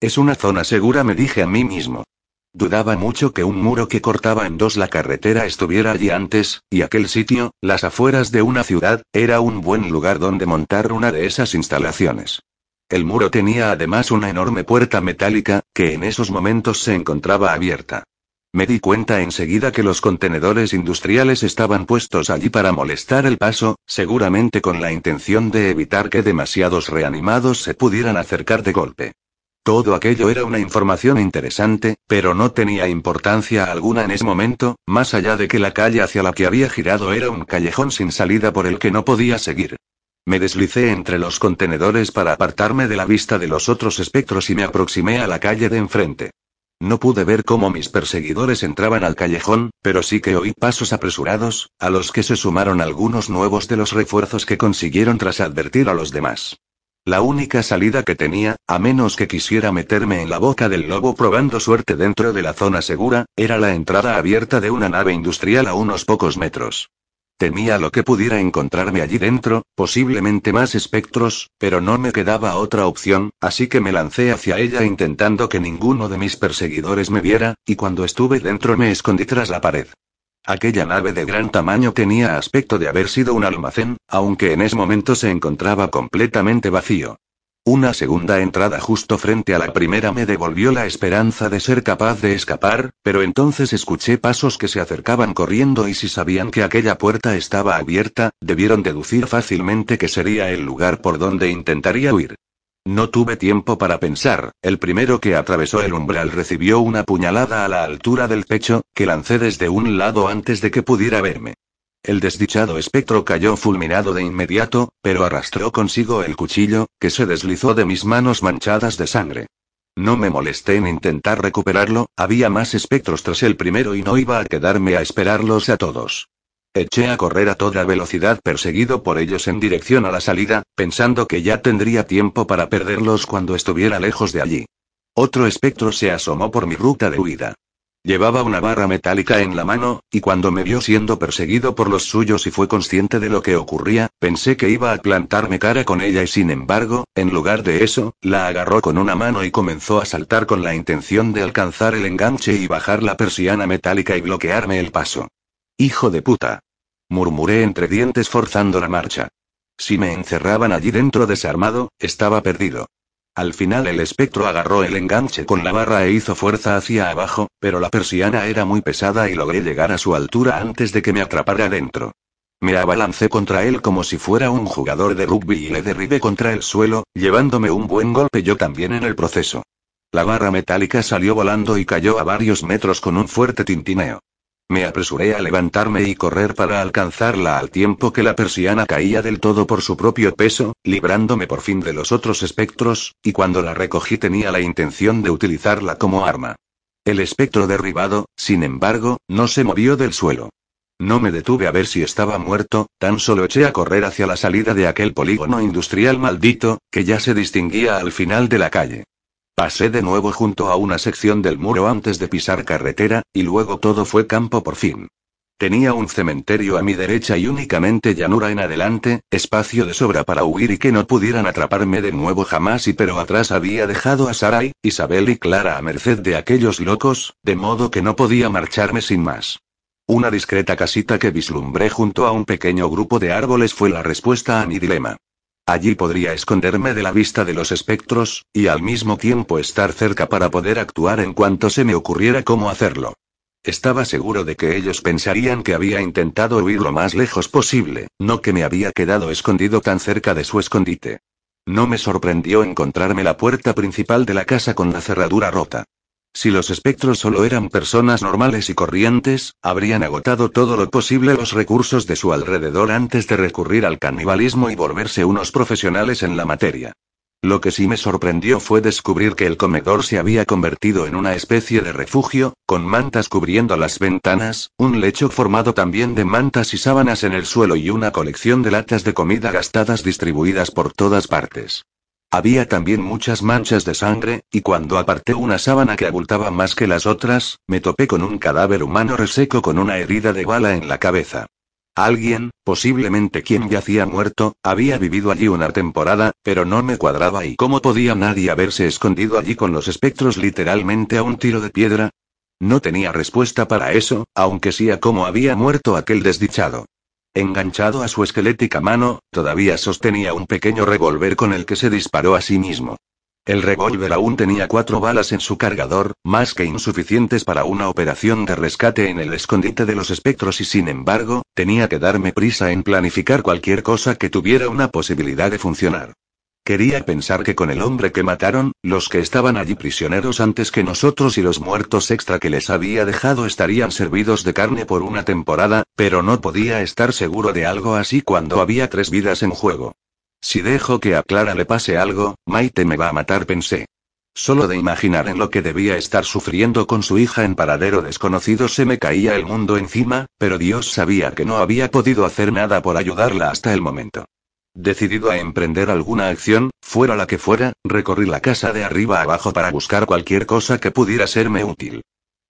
Es una zona segura, me dije a mí mismo. Dudaba mucho que un muro que cortaba en dos la carretera estuviera allí antes, y aquel sitio, las afueras de una ciudad, era un buen lugar donde montar una de esas instalaciones. El muro tenía además una enorme puerta metálica, que en esos momentos se encontraba abierta. Me di cuenta enseguida que los contenedores industriales estaban puestos allí para molestar el paso, seguramente con la intención de evitar que demasiados reanimados se pudieran acercar de golpe. Todo aquello era una información interesante, pero no tenía importancia alguna en ese momento, más allá de que la calle hacia la que había girado era un callejón sin salida por el que no podía seguir. Me deslicé entre los contenedores para apartarme de la vista de los otros espectros y me aproximé a la calle de enfrente. No pude ver cómo mis perseguidores entraban al callejón, pero sí que oí pasos apresurados, a los que se sumaron algunos nuevos de los refuerzos que consiguieron tras advertir a los demás. La única salida que tenía, a menos que quisiera meterme en la boca del lobo probando suerte dentro de la zona segura, era la entrada abierta de una nave industrial a unos pocos metros. Temía lo que pudiera encontrarme allí dentro, posiblemente más espectros, pero no me quedaba otra opción, así que me lancé hacia ella intentando que ninguno de mis perseguidores me viera, y cuando estuve dentro me escondí tras la pared. Aquella nave de gran tamaño tenía aspecto de haber sido un almacén, aunque en ese momento se encontraba completamente vacío. Una segunda entrada justo frente a la primera me devolvió la esperanza de ser capaz de escapar, pero entonces escuché pasos que se acercaban corriendo y si sabían que aquella puerta estaba abierta, debieron deducir fácilmente que sería el lugar por donde intentaría huir. No tuve tiempo para pensar, el primero que atravesó el umbral recibió una puñalada a la altura del pecho, que lancé desde un lado antes de que pudiera verme. El desdichado espectro cayó fulminado de inmediato, pero arrastró consigo el cuchillo, que se deslizó de mis manos manchadas de sangre. No me molesté en intentar recuperarlo, había más espectros tras el primero y no iba a quedarme a esperarlos a todos. Eché a correr a toda velocidad perseguido por ellos en dirección a la salida, pensando que ya tendría tiempo para perderlos cuando estuviera lejos de allí. Otro espectro se asomó por mi ruta de huida. Llevaba una barra metálica en la mano, y cuando me vio siendo perseguido por los suyos y fue consciente de lo que ocurría, pensé que iba a plantarme cara con ella y sin embargo, en lugar de eso, la agarró con una mano y comenzó a saltar con la intención de alcanzar el enganche y bajar la persiana metálica y bloquearme el paso. Hijo de puta. Murmuré entre dientes forzando la marcha. Si me encerraban allí dentro desarmado, estaba perdido. Al final el espectro agarró el enganche con la barra e hizo fuerza hacia abajo, pero la persiana era muy pesada y logré llegar a su altura antes de que me atrapara dentro. Me abalancé contra él como si fuera un jugador de rugby y le derribé contra el suelo, llevándome un buen golpe yo también en el proceso. La barra metálica salió volando y cayó a varios metros con un fuerte tintineo. Me apresuré a levantarme y correr para alcanzarla al tiempo que la persiana caía del todo por su propio peso, librándome por fin de los otros espectros, y cuando la recogí tenía la intención de utilizarla como arma. El espectro derribado, sin embargo, no se movió del suelo. No me detuve a ver si estaba muerto, tan solo eché a correr hacia la salida de aquel polígono industrial maldito, que ya se distinguía al final de la calle. Pasé de nuevo junto a una sección del muro antes de pisar carretera, y luego todo fue campo por fin. Tenía un cementerio a mi derecha y únicamente llanura en adelante, espacio de sobra para huir y que no pudieran atraparme de nuevo jamás y pero atrás había dejado a Sarai, Isabel y Clara a merced de aquellos locos, de modo que no podía marcharme sin más. Una discreta casita que vislumbré junto a un pequeño grupo de árboles fue la respuesta a mi dilema. Allí podría esconderme de la vista de los espectros, y al mismo tiempo estar cerca para poder actuar en cuanto se me ocurriera cómo hacerlo. Estaba seguro de que ellos pensarían que había intentado huir lo más lejos posible, no que me había quedado escondido tan cerca de su escondite. No me sorprendió encontrarme la puerta principal de la casa con la cerradura rota. Si los espectros solo eran personas normales y corrientes, habrían agotado todo lo posible los recursos de su alrededor antes de recurrir al canibalismo y volverse unos profesionales en la materia. Lo que sí me sorprendió fue descubrir que el comedor se había convertido en una especie de refugio, con mantas cubriendo las ventanas, un lecho formado también de mantas y sábanas en el suelo y una colección de latas de comida gastadas distribuidas por todas partes. Había también muchas manchas de sangre, y cuando aparté una sábana que abultaba más que las otras, me topé con un cadáver humano reseco con una herida de bala en la cabeza. Alguien, posiblemente quien yacía muerto, había vivido allí una temporada, pero no me cuadraba y cómo podía nadie haberse escondido allí con los espectros literalmente a un tiro de piedra. No tenía respuesta para eso, aunque sí a cómo había muerto aquel desdichado. Enganchado a su esquelética mano, todavía sostenía un pequeño revólver con el que se disparó a sí mismo. El revólver aún tenía cuatro balas en su cargador, más que insuficientes para una operación de rescate en el escondite de los espectros y sin embargo, tenía que darme prisa en planificar cualquier cosa que tuviera una posibilidad de funcionar. Quería pensar que con el hombre que mataron, los que estaban allí prisioneros antes que nosotros y los muertos extra que les había dejado estarían servidos de carne por una temporada, pero no podía estar seguro de algo así cuando había tres vidas en juego. Si dejo que a Clara le pase algo, Maite me va a matar, pensé. Solo de imaginar en lo que debía estar sufriendo con su hija en paradero desconocido se me caía el mundo encima, pero Dios sabía que no había podido hacer nada por ayudarla hasta el momento. Decidido a emprender alguna acción, fuera la que fuera, recorrí la casa de arriba abajo para buscar cualquier cosa que pudiera serme útil.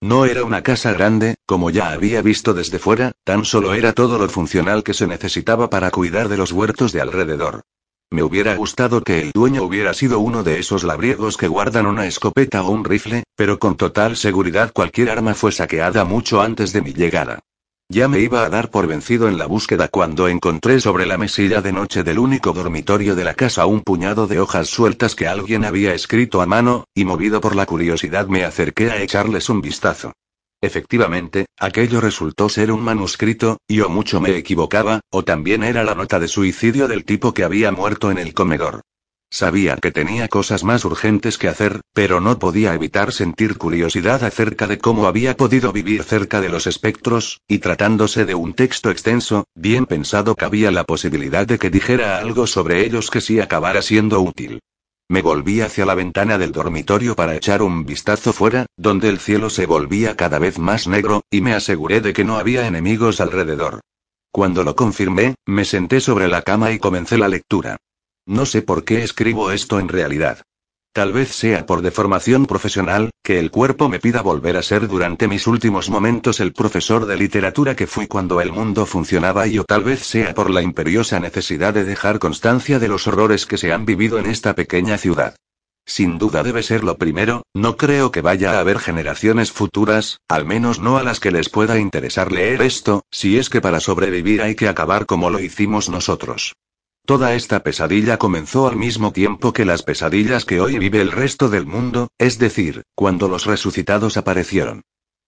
No era una casa grande, como ya había visto desde fuera, tan solo era todo lo funcional que se necesitaba para cuidar de los huertos de alrededor. Me hubiera gustado que el dueño hubiera sido uno de esos labriegos que guardan una escopeta o un rifle, pero con total seguridad cualquier arma fue saqueada mucho antes de mi llegada. Ya me iba a dar por vencido en la búsqueda cuando encontré sobre la mesilla de noche del único dormitorio de la casa un puñado de hojas sueltas que alguien había escrito a mano, y movido por la curiosidad me acerqué a echarles un vistazo. Efectivamente, aquello resultó ser un manuscrito, y o mucho me equivocaba, o también era la nota de suicidio del tipo que había muerto en el comedor. Sabía que tenía cosas más urgentes que hacer, pero no podía evitar sentir curiosidad acerca de cómo había podido vivir cerca de los espectros, y tratándose de un texto extenso, bien pensado cabía la posibilidad de que dijera algo sobre ellos que sí acabara siendo útil. Me volví hacia la ventana del dormitorio para echar un vistazo fuera, donde el cielo se volvía cada vez más negro, y me aseguré de que no había enemigos alrededor. Cuando lo confirmé, me senté sobre la cama y comencé la lectura. No sé por qué escribo esto en realidad. Tal vez sea por deformación profesional, que el cuerpo me pida volver a ser durante mis últimos momentos el profesor de literatura que fui cuando el mundo funcionaba y o tal vez sea por la imperiosa necesidad de dejar constancia de los horrores que se han vivido en esta pequeña ciudad. Sin duda debe ser lo primero, no creo que vaya a haber generaciones futuras, al menos no a las que les pueda interesar leer esto, si es que para sobrevivir hay que acabar como lo hicimos nosotros. Toda esta pesadilla comenzó al mismo tiempo que las pesadillas que hoy vive el resto del mundo, es decir, cuando los resucitados aparecieron.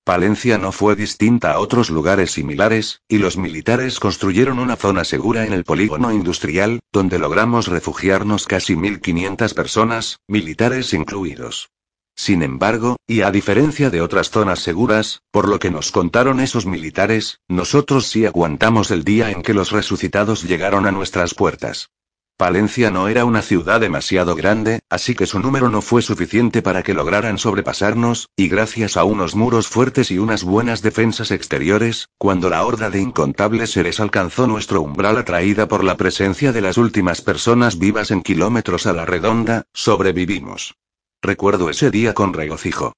Palencia no fue distinta a otros lugares similares, y los militares construyeron una zona segura en el polígono industrial, donde logramos refugiarnos casi 1.500 personas, militares incluidos. Sin embargo, y a diferencia de otras zonas seguras, por lo que nos contaron esos militares, nosotros sí aguantamos el día en que los resucitados llegaron a nuestras puertas. Palencia no era una ciudad demasiado grande, así que su número no fue suficiente para que lograran sobrepasarnos, y gracias a unos muros fuertes y unas buenas defensas exteriores, cuando la horda de incontables seres alcanzó nuestro umbral atraída por la presencia de las últimas personas vivas en kilómetros a la redonda, sobrevivimos. Recuerdo ese día con regocijo.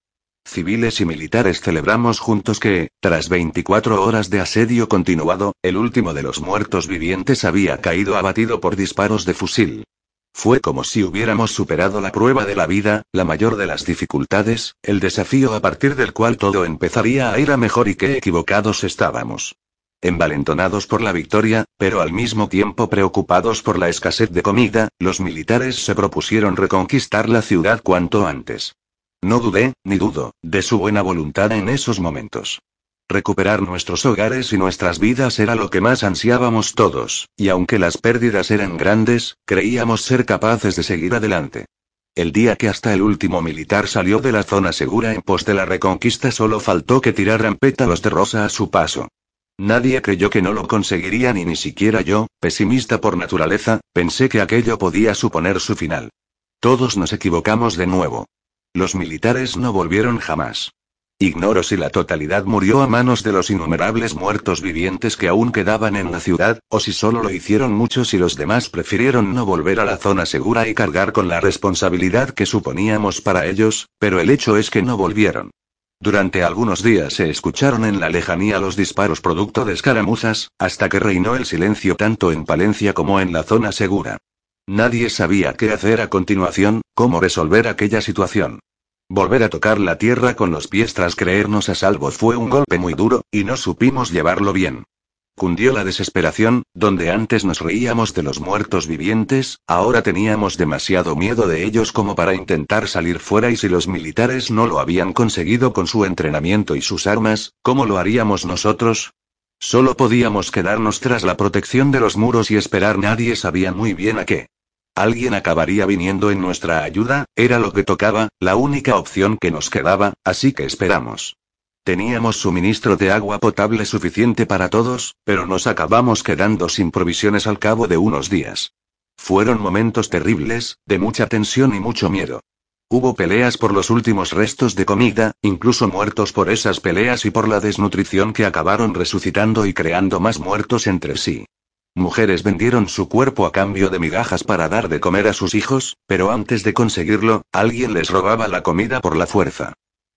Civiles y militares celebramos juntos que, tras 24 horas de asedio continuado, el último de los muertos vivientes había caído abatido por disparos de fusil. Fue como si hubiéramos superado la prueba de la vida, la mayor de las dificultades, el desafío a partir del cual todo empezaría a ir a mejor y qué equivocados estábamos envalentonados por la victoria, pero al mismo tiempo preocupados por la escasez de comida, los militares se propusieron reconquistar la ciudad cuanto antes. No dudé, ni dudo, de su buena voluntad en esos momentos. Recuperar nuestros hogares y nuestras vidas era lo que más ansiábamos todos, y aunque las pérdidas eran grandes, creíamos ser capaces de seguir adelante. El día que hasta el último militar salió de la zona segura en pos de la reconquista solo faltó que tiraran pétalos de rosa a su paso. Nadie creyó que no lo conseguirían y ni siquiera yo, pesimista por naturaleza, pensé que aquello podía suponer su final. Todos nos equivocamos de nuevo. Los militares no volvieron jamás. Ignoro si la totalidad murió a manos de los innumerables muertos vivientes que aún quedaban en la ciudad, o si solo lo hicieron muchos y los demás prefirieron no volver a la zona segura y cargar con la responsabilidad que suponíamos para ellos, pero el hecho es que no volvieron. Durante algunos días se escucharon en la lejanía los disparos producto de escaramuzas, hasta que reinó el silencio tanto en Palencia como en la zona segura. Nadie sabía qué hacer a continuación, cómo resolver aquella situación. Volver a tocar la tierra con los pies tras creernos a salvo fue un golpe muy duro, y no supimos llevarlo bien. Cundió la desesperación, donde antes nos reíamos de los muertos vivientes, ahora teníamos demasiado miedo de ellos como para intentar salir fuera y si los militares no lo habían conseguido con su entrenamiento y sus armas, ¿cómo lo haríamos nosotros? Solo podíamos quedarnos tras la protección de los muros y esperar nadie sabía muy bien a qué. Alguien acabaría viniendo en nuestra ayuda, era lo que tocaba, la única opción que nos quedaba, así que esperamos. Teníamos suministro de agua potable suficiente para todos, pero nos acabamos quedando sin provisiones al cabo de unos días. Fueron momentos terribles, de mucha tensión y mucho miedo. Hubo peleas por los últimos restos de comida, incluso muertos por esas peleas y por la desnutrición que acabaron resucitando y creando más muertos entre sí. Mujeres vendieron su cuerpo a cambio de migajas para dar de comer a sus hijos, pero antes de conseguirlo, alguien les robaba la comida por la fuerza.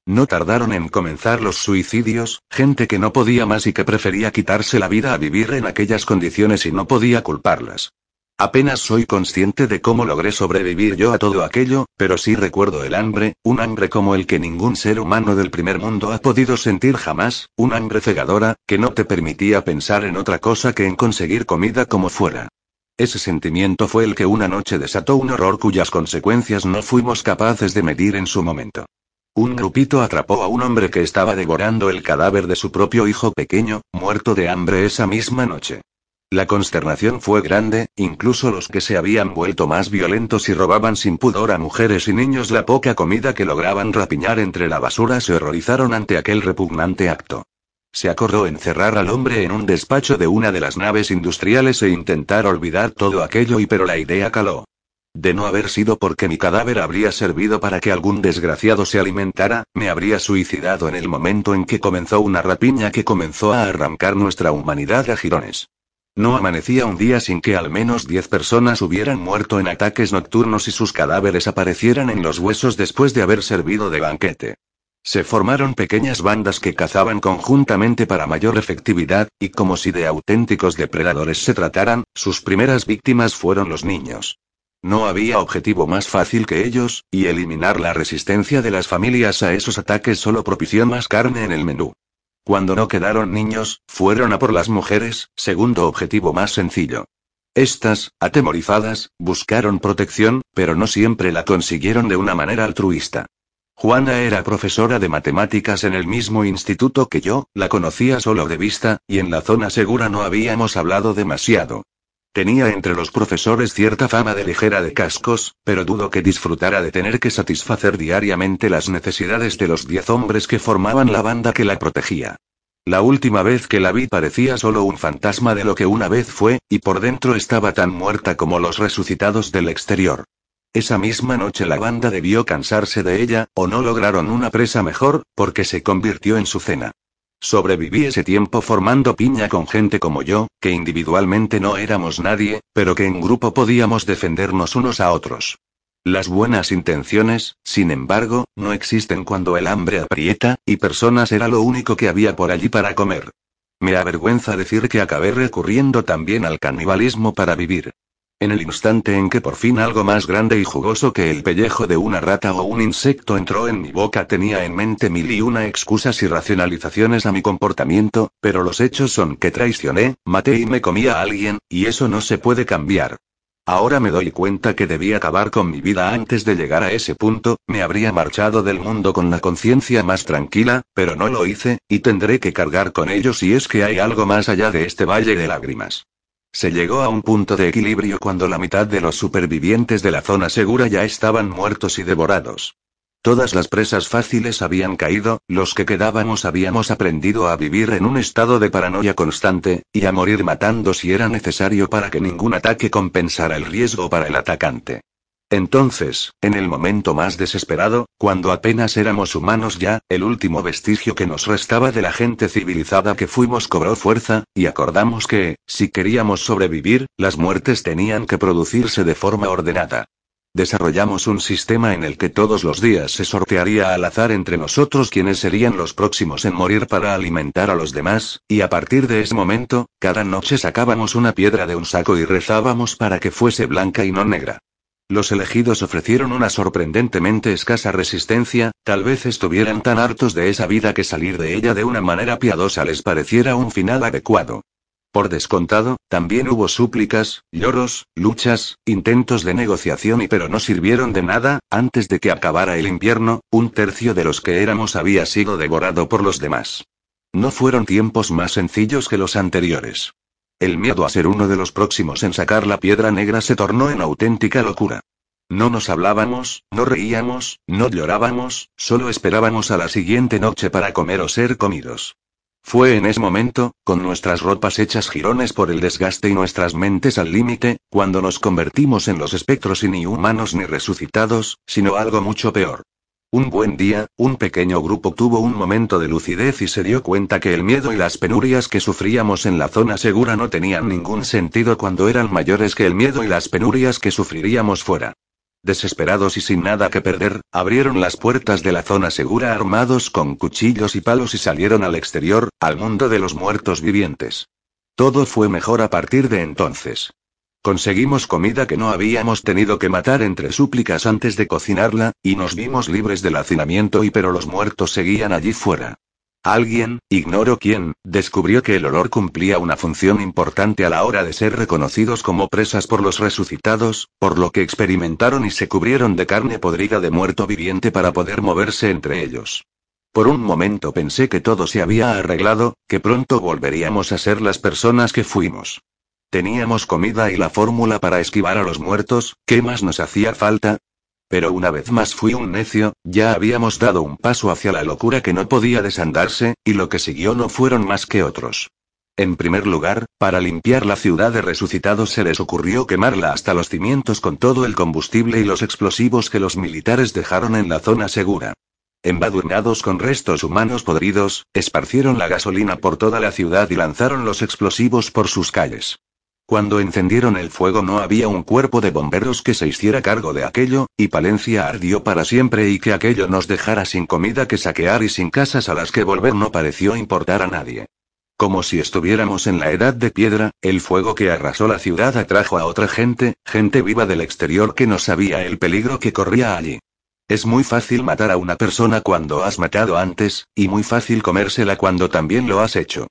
No tardaron en comenzar los suicidios, gente que no podía más y que prefería quitarse la vida a vivir en aquellas condiciones y no podía culparlas. Apenas soy consciente de cómo logré sobrevivir yo a todo aquello, pero sí recuerdo el hambre, un hambre como el que ningún ser humano del primer mundo ha podido sentir jamás, un hambre cegadora, que no te permitía pensar en otra cosa que en conseguir comida como fuera. Ese sentimiento fue el que una noche desató un horror cuyas consecuencias no fuimos capaces de medir en su momento. Un grupito atrapó a un hombre que estaba devorando el cadáver de su propio hijo pequeño, muerto de hambre esa misma noche. La consternación fue grande, incluso los que se habían vuelto más violentos y robaban sin pudor a mujeres y niños la poca comida que lograban rapiñar entre la basura se horrorizaron ante aquel repugnante acto. Se acordó encerrar al hombre en un despacho de una de las naves industriales e intentar olvidar todo aquello y pero la idea caló. De no haber sido porque mi cadáver habría servido para que algún desgraciado se alimentara, me habría suicidado en el momento en que comenzó una rapiña que comenzó a arrancar nuestra humanidad a jirones. No amanecía un día sin que al menos diez personas hubieran muerto en ataques nocturnos y sus cadáveres aparecieran en los huesos después de haber servido de banquete. Se formaron pequeñas bandas que cazaban conjuntamente para mayor efectividad, y como si de auténticos depredadores se trataran, sus primeras víctimas fueron los niños. No había objetivo más fácil que ellos, y eliminar la resistencia de las familias a esos ataques solo propició más carne en el menú. Cuando no quedaron niños, fueron a por las mujeres, segundo objetivo más sencillo. Estas, atemorizadas, buscaron protección, pero no siempre la consiguieron de una manera altruista. Juana era profesora de matemáticas en el mismo instituto que yo, la conocía solo de vista, y en la zona segura no habíamos hablado demasiado. Tenía entre los profesores cierta fama de ligera de cascos, pero dudo que disfrutara de tener que satisfacer diariamente las necesidades de los diez hombres que formaban la banda que la protegía. La última vez que la vi parecía solo un fantasma de lo que una vez fue, y por dentro estaba tan muerta como los resucitados del exterior. Esa misma noche la banda debió cansarse de ella, o no lograron una presa mejor, porque se convirtió en su cena. Sobreviví ese tiempo formando piña con gente como yo, que individualmente no éramos nadie, pero que en grupo podíamos defendernos unos a otros. Las buenas intenciones, sin embargo, no existen cuando el hambre aprieta, y personas era lo único que había por allí para comer. Me avergüenza decir que acabé recurriendo también al canibalismo para vivir. En el instante en que por fin algo más grande y jugoso que el pellejo de una rata o un insecto entró en mi boca tenía en mente mil y una excusas y racionalizaciones a mi comportamiento, pero los hechos son que traicioné, maté y me comí a alguien, y eso no se puede cambiar. Ahora me doy cuenta que debía acabar con mi vida antes de llegar a ese punto, me habría marchado del mundo con la conciencia más tranquila, pero no lo hice, y tendré que cargar con ello si es que hay algo más allá de este valle de lágrimas. Se llegó a un punto de equilibrio cuando la mitad de los supervivientes de la zona segura ya estaban muertos y devorados. Todas las presas fáciles habían caído, los que quedábamos habíamos aprendido a vivir en un estado de paranoia constante, y a morir matando si era necesario para que ningún ataque compensara el riesgo para el atacante. Entonces, en el momento más desesperado, cuando apenas éramos humanos ya, el último vestigio que nos restaba de la gente civilizada que fuimos cobró fuerza, y acordamos que, si queríamos sobrevivir, las muertes tenían que producirse de forma ordenada. Desarrollamos un sistema en el que todos los días se sortearía al azar entre nosotros quienes serían los próximos en morir para alimentar a los demás, y a partir de ese momento, cada noche sacábamos una piedra de un saco y rezábamos para que fuese blanca y no negra. Los elegidos ofrecieron una sorprendentemente escasa resistencia, tal vez estuvieran tan hartos de esa vida que salir de ella de una manera piadosa les pareciera un final adecuado. Por descontado, también hubo súplicas, lloros, luchas, intentos de negociación y pero no sirvieron de nada, antes de que acabara el invierno, un tercio de los que éramos había sido devorado por los demás. No fueron tiempos más sencillos que los anteriores. El miedo a ser uno de los próximos en sacar la piedra negra se tornó en auténtica locura. No nos hablábamos, no reíamos, no llorábamos, solo esperábamos a la siguiente noche para comer o ser comidos. Fue en ese momento, con nuestras ropas hechas jirones por el desgaste y nuestras mentes al límite, cuando nos convertimos en los espectros y ni humanos ni resucitados, sino algo mucho peor. Un buen día, un pequeño grupo tuvo un momento de lucidez y se dio cuenta que el miedo y las penurias que sufríamos en la zona segura no tenían ningún sentido cuando eran mayores que el miedo y las penurias que sufriríamos fuera. Desesperados y sin nada que perder, abrieron las puertas de la zona segura armados con cuchillos y palos y salieron al exterior, al mundo de los muertos vivientes. Todo fue mejor a partir de entonces. Conseguimos comida que no habíamos tenido que matar entre súplicas antes de cocinarla, y nos vimos libres del hacinamiento y pero los muertos seguían allí fuera. Alguien, ignoro quién, descubrió que el olor cumplía una función importante a la hora de ser reconocidos como presas por los resucitados, por lo que experimentaron y se cubrieron de carne podrida de muerto viviente para poder moverse entre ellos. Por un momento pensé que todo se había arreglado, que pronto volveríamos a ser las personas que fuimos. Teníamos comida y la fórmula para esquivar a los muertos, ¿qué más nos hacía falta? Pero una vez más fui un necio, ya habíamos dado un paso hacia la locura que no podía desandarse, y lo que siguió no fueron más que otros. En primer lugar, para limpiar la ciudad de resucitados se les ocurrió quemarla hasta los cimientos con todo el combustible y los explosivos que los militares dejaron en la zona segura. Embadurnados con restos humanos podridos, esparcieron la gasolina por toda la ciudad y lanzaron los explosivos por sus calles. Cuando encendieron el fuego no había un cuerpo de bomberos que se hiciera cargo de aquello, y Palencia ardió para siempre y que aquello nos dejara sin comida que saquear y sin casas a las que volver no pareció importar a nadie. Como si estuviéramos en la edad de piedra, el fuego que arrasó la ciudad atrajo a otra gente, gente viva del exterior que no sabía el peligro que corría allí. Es muy fácil matar a una persona cuando has matado antes, y muy fácil comérsela cuando también lo has hecho.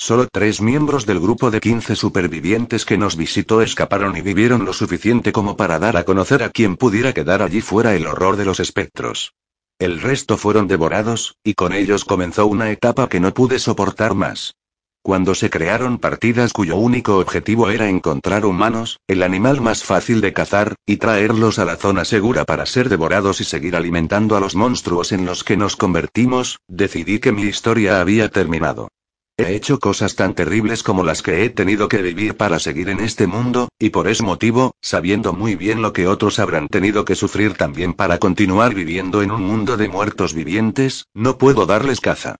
Solo tres miembros del grupo de 15 supervivientes que nos visitó escaparon y vivieron lo suficiente como para dar a conocer a quien pudiera quedar allí fuera el horror de los espectros. El resto fueron devorados, y con ellos comenzó una etapa que no pude soportar más. Cuando se crearon partidas cuyo único objetivo era encontrar humanos, el animal más fácil de cazar, y traerlos a la zona segura para ser devorados y seguir alimentando a los monstruos en los que nos convertimos, decidí que mi historia había terminado. He hecho cosas tan terribles como las que he tenido que vivir para seguir en este mundo, y por ese motivo, sabiendo muy bien lo que otros habrán tenido que sufrir también para continuar viviendo en un mundo de muertos vivientes, no puedo darles caza.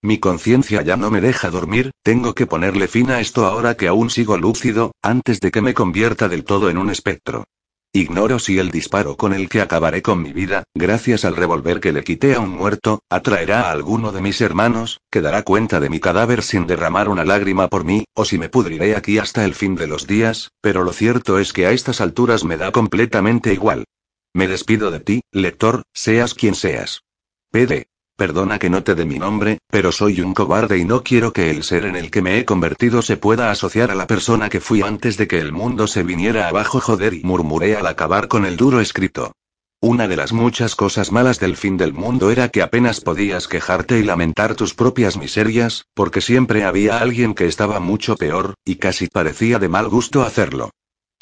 Mi conciencia ya no me deja dormir, tengo que ponerle fin a esto ahora que aún sigo lúcido, antes de que me convierta del todo en un espectro. Ignoro si el disparo con el que acabaré con mi vida, gracias al revólver que le quité a un muerto, atraerá a alguno de mis hermanos, que dará cuenta de mi cadáver sin derramar una lágrima por mí, o si me pudriré aquí hasta el fin de los días, pero lo cierto es que a estas alturas me da completamente igual. Me despido de ti, lector, seas quien seas. PD. Perdona que no te dé mi nombre, pero soy un cobarde y no quiero que el ser en el que me he convertido se pueda asociar a la persona que fui antes de que el mundo se viniera abajo joder y murmuré al acabar con el duro escrito. Una de las muchas cosas malas del fin del mundo era que apenas podías quejarte y lamentar tus propias miserias, porque siempre había alguien que estaba mucho peor, y casi parecía de mal gusto hacerlo.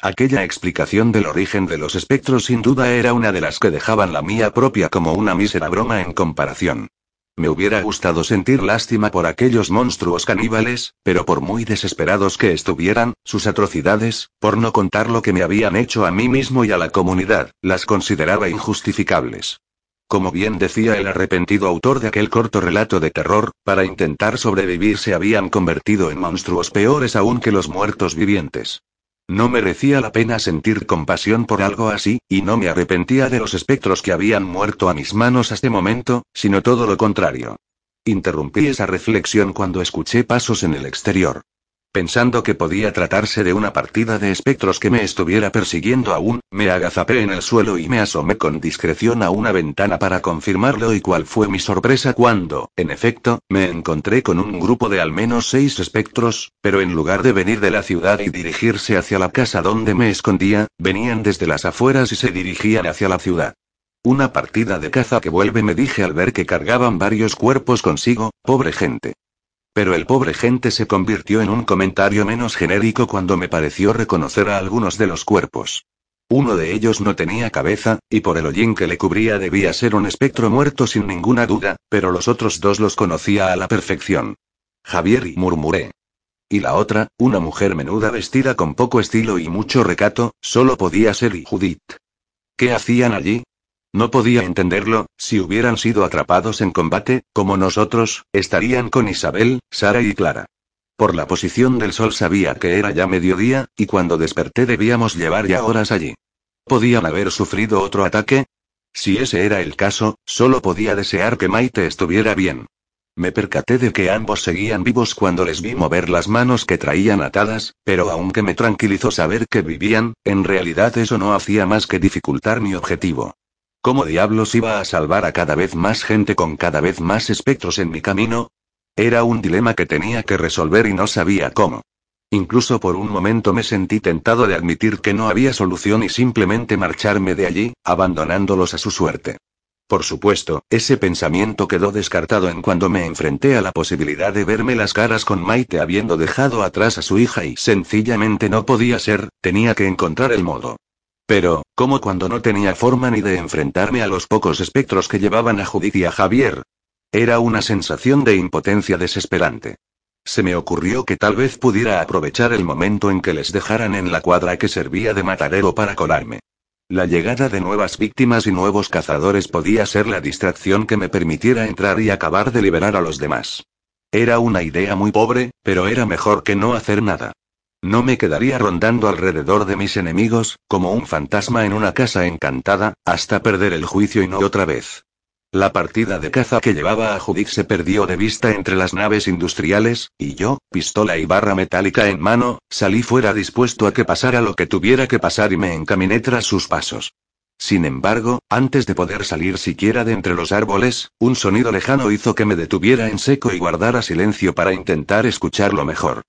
Aquella explicación del origen de los espectros sin duda era una de las que dejaban la mía propia como una mísera broma en comparación. Me hubiera gustado sentir lástima por aquellos monstruos caníbales, pero por muy desesperados que estuvieran, sus atrocidades, por no contar lo que me habían hecho a mí mismo y a la comunidad, las consideraba injustificables. Como bien decía el arrepentido autor de aquel corto relato de terror, para intentar sobrevivir se habían convertido en monstruos peores aún que los muertos vivientes. No merecía la pena sentir compasión por algo así, y no me arrepentía de los espectros que habían muerto a mis manos hasta este momento, sino todo lo contrario. Interrumpí esa reflexión cuando escuché pasos en el exterior. Pensando que podía tratarse de una partida de espectros que me estuviera persiguiendo aún, me agazapé en el suelo y me asomé con discreción a una ventana para confirmarlo y cuál fue mi sorpresa cuando, en efecto, me encontré con un grupo de al menos seis espectros, pero en lugar de venir de la ciudad y dirigirse hacia la casa donde me escondía, venían desde las afueras y se dirigían hacia la ciudad. Una partida de caza que vuelve me dije al ver que cargaban varios cuerpos consigo, pobre gente. Pero el pobre gente se convirtió en un comentario menos genérico cuando me pareció reconocer a algunos de los cuerpos. Uno de ellos no tenía cabeza, y por el hollín que le cubría debía ser un espectro muerto sin ninguna duda, pero los otros dos los conocía a la perfección. Javier y murmuré. Y la otra, una mujer menuda vestida con poco estilo y mucho recato, solo podía ser y Judith. ¿Qué hacían allí? No podía entenderlo, si hubieran sido atrapados en combate, como nosotros, estarían con Isabel, Sara y Clara. Por la posición del sol sabía que era ya mediodía, y cuando desperté debíamos llevar ya horas allí. ¿Podían haber sufrido otro ataque? Si ese era el caso, solo podía desear que Maite estuviera bien. Me percaté de que ambos seguían vivos cuando les vi mover las manos que traían atadas, pero aunque me tranquilizó saber que vivían, en realidad eso no hacía más que dificultar mi objetivo. ¿Cómo diablos iba a salvar a cada vez más gente con cada vez más espectros en mi camino? Era un dilema que tenía que resolver y no sabía cómo. Incluso por un momento me sentí tentado de admitir que no había solución y simplemente marcharme de allí, abandonándolos a su suerte. Por supuesto, ese pensamiento quedó descartado en cuando me enfrenté a la posibilidad de verme las caras con Maite habiendo dejado atrás a su hija y sencillamente no podía ser, tenía que encontrar el modo. Pero, como cuando no tenía forma ni de enfrentarme a los pocos espectros que llevaban a Judith y a Javier? Era una sensación de impotencia desesperante. Se me ocurrió que tal vez pudiera aprovechar el momento en que les dejaran en la cuadra que servía de matadero para colarme. La llegada de nuevas víctimas y nuevos cazadores podía ser la distracción que me permitiera entrar y acabar de liberar a los demás. Era una idea muy pobre, pero era mejor que no hacer nada. No me quedaría rondando alrededor de mis enemigos, como un fantasma en una casa encantada, hasta perder el juicio y no otra vez. La partida de caza que llevaba a Judith se perdió de vista entre las naves industriales, y yo, pistola y barra metálica en mano, salí fuera dispuesto a que pasara lo que tuviera que pasar y me encaminé tras sus pasos. Sin embargo, antes de poder salir siquiera de entre los árboles, un sonido lejano hizo que me detuviera en seco y guardara silencio para intentar escucharlo mejor.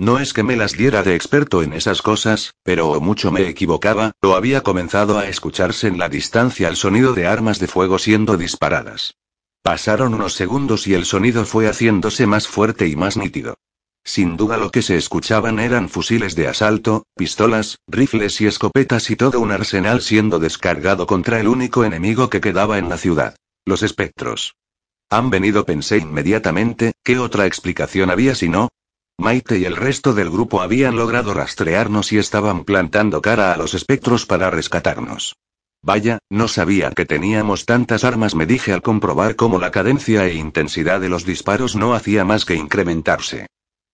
No es que me las diera de experto en esas cosas, pero o mucho me equivocaba, o había comenzado a escucharse en la distancia el sonido de armas de fuego siendo disparadas. Pasaron unos segundos y el sonido fue haciéndose más fuerte y más nítido. Sin duda lo que se escuchaban eran fusiles de asalto, pistolas, rifles y escopetas y todo un arsenal siendo descargado contra el único enemigo que quedaba en la ciudad. Los espectros. Han venido pensé inmediatamente, ¿qué otra explicación había si no? Maite y el resto del grupo habían logrado rastrearnos y estaban plantando cara a los espectros para rescatarnos. Vaya, no sabía que teníamos tantas armas, me dije al comprobar cómo la cadencia e intensidad de los disparos no hacía más que incrementarse.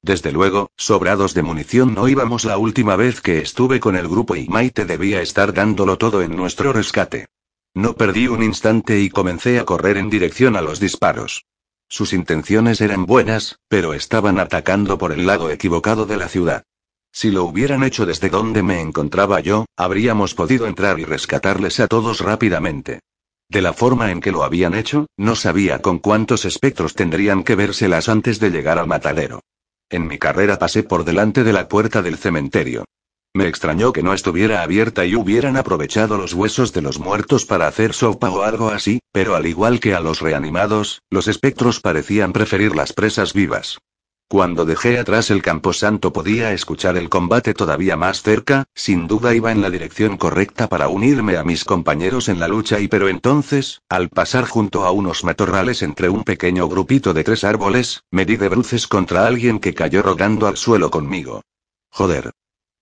Desde luego, sobrados de munición no íbamos la última vez que estuve con el grupo y Maite debía estar dándolo todo en nuestro rescate. No perdí un instante y comencé a correr en dirección a los disparos. Sus intenciones eran buenas, pero estaban atacando por el lado equivocado de la ciudad. Si lo hubieran hecho desde donde me encontraba yo, habríamos podido entrar y rescatarles a todos rápidamente. De la forma en que lo habían hecho, no sabía con cuántos espectros tendrían que vérselas antes de llegar al matadero. En mi carrera pasé por delante de la puerta del cementerio. Me extrañó que no estuviera abierta y hubieran aprovechado los huesos de los muertos para hacer sopa o algo así, pero al igual que a los reanimados, los espectros parecían preferir las presas vivas. Cuando dejé atrás el camposanto podía escuchar el combate todavía más cerca, sin duda iba en la dirección correcta para unirme a mis compañeros en la lucha y pero entonces, al pasar junto a unos matorrales entre un pequeño grupito de tres árboles, me di de bruces contra alguien que cayó rodando al suelo conmigo. Joder.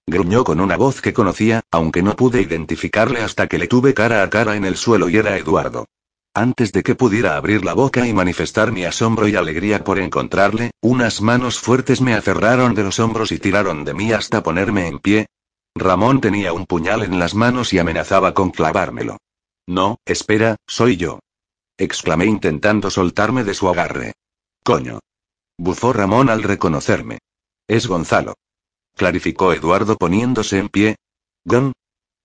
Gruñó con una voz que conocía, aunque no pude identificarle hasta que le tuve cara a cara en el suelo y era Eduardo. Antes de que pudiera abrir la boca y manifestar mi asombro y alegría por encontrarle, unas manos fuertes me aferraron de los hombros y tiraron de mí hasta ponerme en pie. Ramón tenía un puñal en las manos y amenazaba con clavármelo. No, espera, soy yo. exclamé intentando soltarme de su agarre. Coño. Bufó Ramón al reconocerme. Es Gonzalo clarificó Eduardo poniéndose en pie. ¿Gon?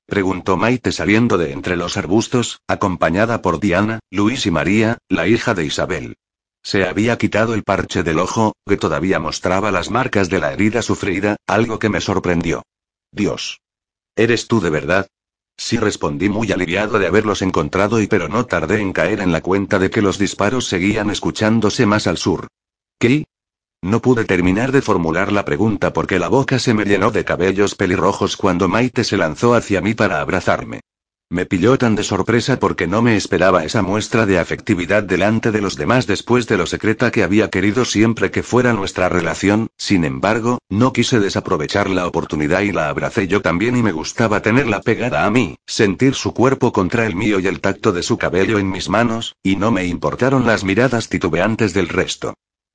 preguntó Maite saliendo de entre los arbustos, acompañada por Diana, Luis y María, la hija de Isabel. Se había quitado el parche del ojo, que todavía mostraba las marcas de la herida sufrida, algo que me sorprendió. Dios. ¿Eres tú de verdad? Sí respondí muy aliviado de haberlos encontrado y pero no tardé en caer en la cuenta de que los disparos seguían escuchándose más al sur. ¿Qué? No pude terminar de formular la pregunta porque la boca se me llenó de cabellos pelirrojos cuando Maite se lanzó hacia mí para abrazarme. Me pilló tan de sorpresa porque no me esperaba esa muestra de afectividad delante de los demás después de lo secreta que había querido siempre que fuera nuestra relación, sin embargo, no quise desaprovechar la oportunidad y la abracé yo también y me gustaba tenerla pegada a mí, sentir su cuerpo contra el mío y el tacto de su cabello en mis manos, y no me importaron las miradas titubeantes del resto.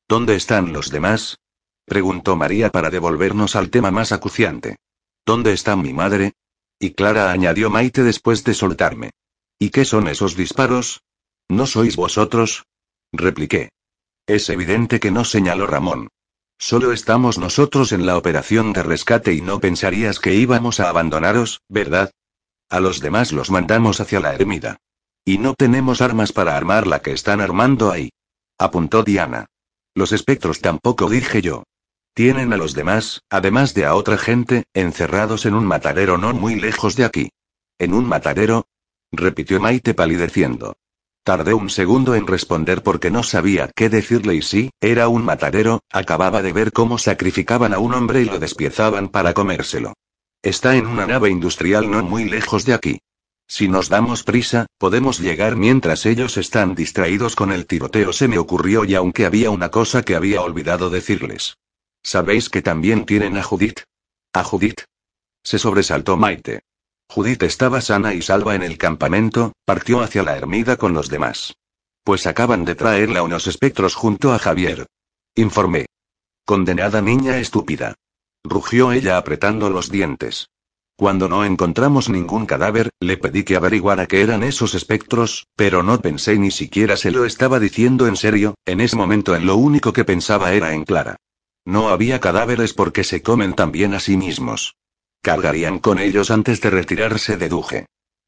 ¿Dónde están los demás? preguntó María para devolvernos al tema más acuciante. ¿Dónde está mi madre? Y Clara añadió Maite después de soltarme. ¿Y qué son esos disparos? ¿No sois vosotros? repliqué. Es evidente que no señaló Ramón. Solo estamos nosotros en la operación de rescate y no pensarías que íbamos a abandonaros, ¿verdad? A los demás los mandamos hacia la ermida. Y no tenemos armas para armar la que están armando ahí. Apuntó Diana. Los espectros tampoco dije yo. Tienen a los demás, además de a otra gente, encerrados en un matadero no muy lejos de aquí. ¿En un matadero? repitió Maite palideciendo. Tardé un segundo en responder porque no sabía qué decirle y sí, era un matadero, acababa de ver cómo sacrificaban a un hombre y lo despiezaban para comérselo. Está en una nave industrial no muy lejos de aquí. Si nos damos prisa, podemos llegar mientras ellos están distraídos con el tiroteo se me ocurrió y aunque había una cosa que había olvidado decirles. ¿Sabéis que también tienen a Judith? ¿A Judith? Se sobresaltó Maite. Judith estaba sana y salva en el campamento, partió hacia la ermida con los demás. Pues acaban de traerla unos espectros junto a Javier. Informé. Condenada niña estúpida. Rugió ella apretando los dientes. Cuando no encontramos ningún cadáver, le pedí que averiguara qué eran esos espectros, pero no pensé ni siquiera se lo estaba diciendo en serio, en ese momento en lo único que pensaba era en Clara. No había cadáveres porque se comen también a sí mismos. Cargarían con ellos antes de retirarse de Duje.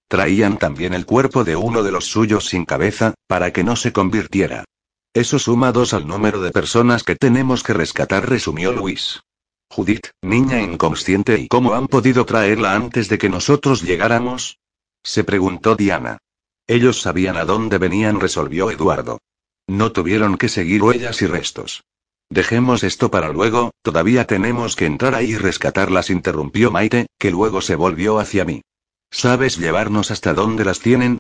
Traían también el cuerpo de uno de los suyos sin cabeza, para que no se convirtiera. Eso suma dos al número de personas que tenemos que rescatar, resumió Luis. Judith, niña inconsciente, ¿y cómo han podido traerla antes de que nosotros llegáramos? se preguntó Diana. Ellos sabían a dónde venían, resolvió Eduardo. No tuvieron que seguir huellas y restos. Dejemos esto para luego, todavía tenemos que entrar ahí y rescatarlas, interrumpió Maite, que luego se volvió hacia mí. ¿Sabes llevarnos hasta dónde las tienen?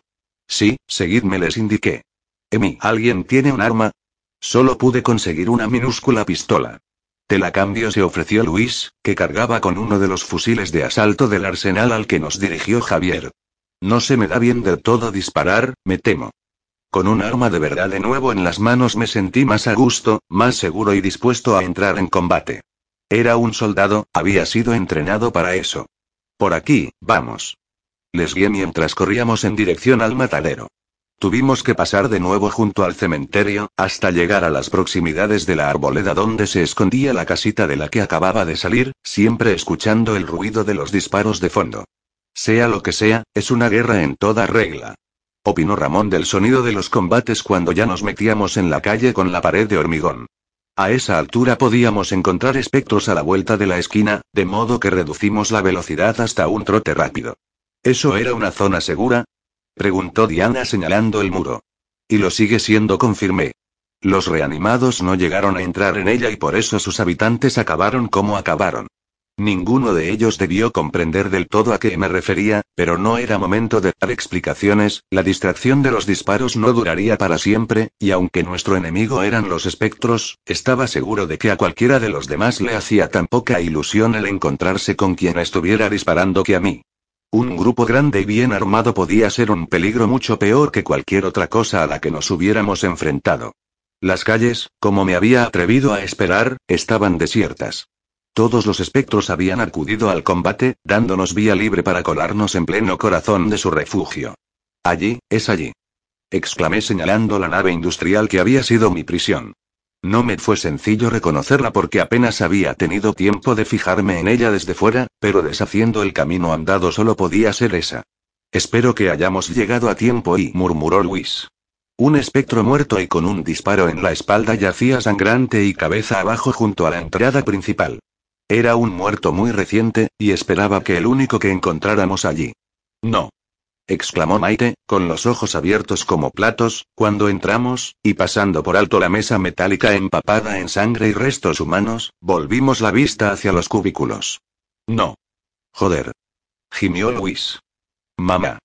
Sí, seguidme, les indiqué. Emi, ¿alguien tiene un arma? Solo pude conseguir una minúscula pistola. Te la cambio, se ofreció Luis, que cargaba con uno de los fusiles de asalto del arsenal al que nos dirigió Javier. No se me da bien del todo disparar, me temo. Con un arma de verdad de nuevo en las manos me sentí más a gusto, más seguro y dispuesto a entrar en combate. Era un soldado, había sido entrenado para eso. Por aquí, vamos. Les guié mientras corríamos en dirección al matadero. Tuvimos que pasar de nuevo junto al cementerio, hasta llegar a las proximidades de la arboleda donde se escondía la casita de la que acababa de salir, siempre escuchando el ruido de los disparos de fondo. Sea lo que sea, es una guerra en toda regla opinó Ramón del sonido de los combates cuando ya nos metíamos en la calle con la pared de hormigón. A esa altura podíamos encontrar espectros a la vuelta de la esquina, de modo que reducimos la velocidad hasta un trote rápido. ¿Eso era una zona segura? Preguntó Diana señalando el muro. Y lo sigue siendo, confirmé. Los reanimados no llegaron a entrar en ella y por eso sus habitantes acabaron como acabaron. Ninguno de ellos debió comprender del todo a qué me refería, pero no era momento de dar explicaciones, la distracción de los disparos no duraría para siempre, y aunque nuestro enemigo eran los espectros, estaba seguro de que a cualquiera de los demás le hacía tan poca ilusión el encontrarse con quien estuviera disparando que a mí. Un grupo grande y bien armado podía ser un peligro mucho peor que cualquier otra cosa a la que nos hubiéramos enfrentado. Las calles, como me había atrevido a esperar, estaban desiertas. Todos los espectros habían acudido al combate, dándonos vía libre para colarnos en pleno corazón de su refugio. Allí, es allí. exclamé señalando la nave industrial que había sido mi prisión. No me fue sencillo reconocerla porque apenas había tenido tiempo de fijarme en ella desde fuera, pero deshaciendo el camino andado solo podía ser esa. Espero que hayamos llegado a tiempo y murmuró Luis. Un espectro muerto y con un disparo en la espalda yacía sangrante y cabeza abajo junto a la entrada principal. Era un muerto muy reciente, y esperaba que el único que encontráramos allí. No. Exclamó Maite, con los ojos abiertos como platos, cuando entramos, y pasando por alto la mesa metálica empapada en sangre y restos humanos, volvimos la vista hacia los cubículos. No. Joder. Gimió Luis. Mamá.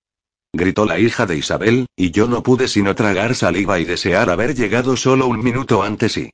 Gritó la hija de Isabel, y yo no pude sino tragar saliva y desear haber llegado solo un minuto antes y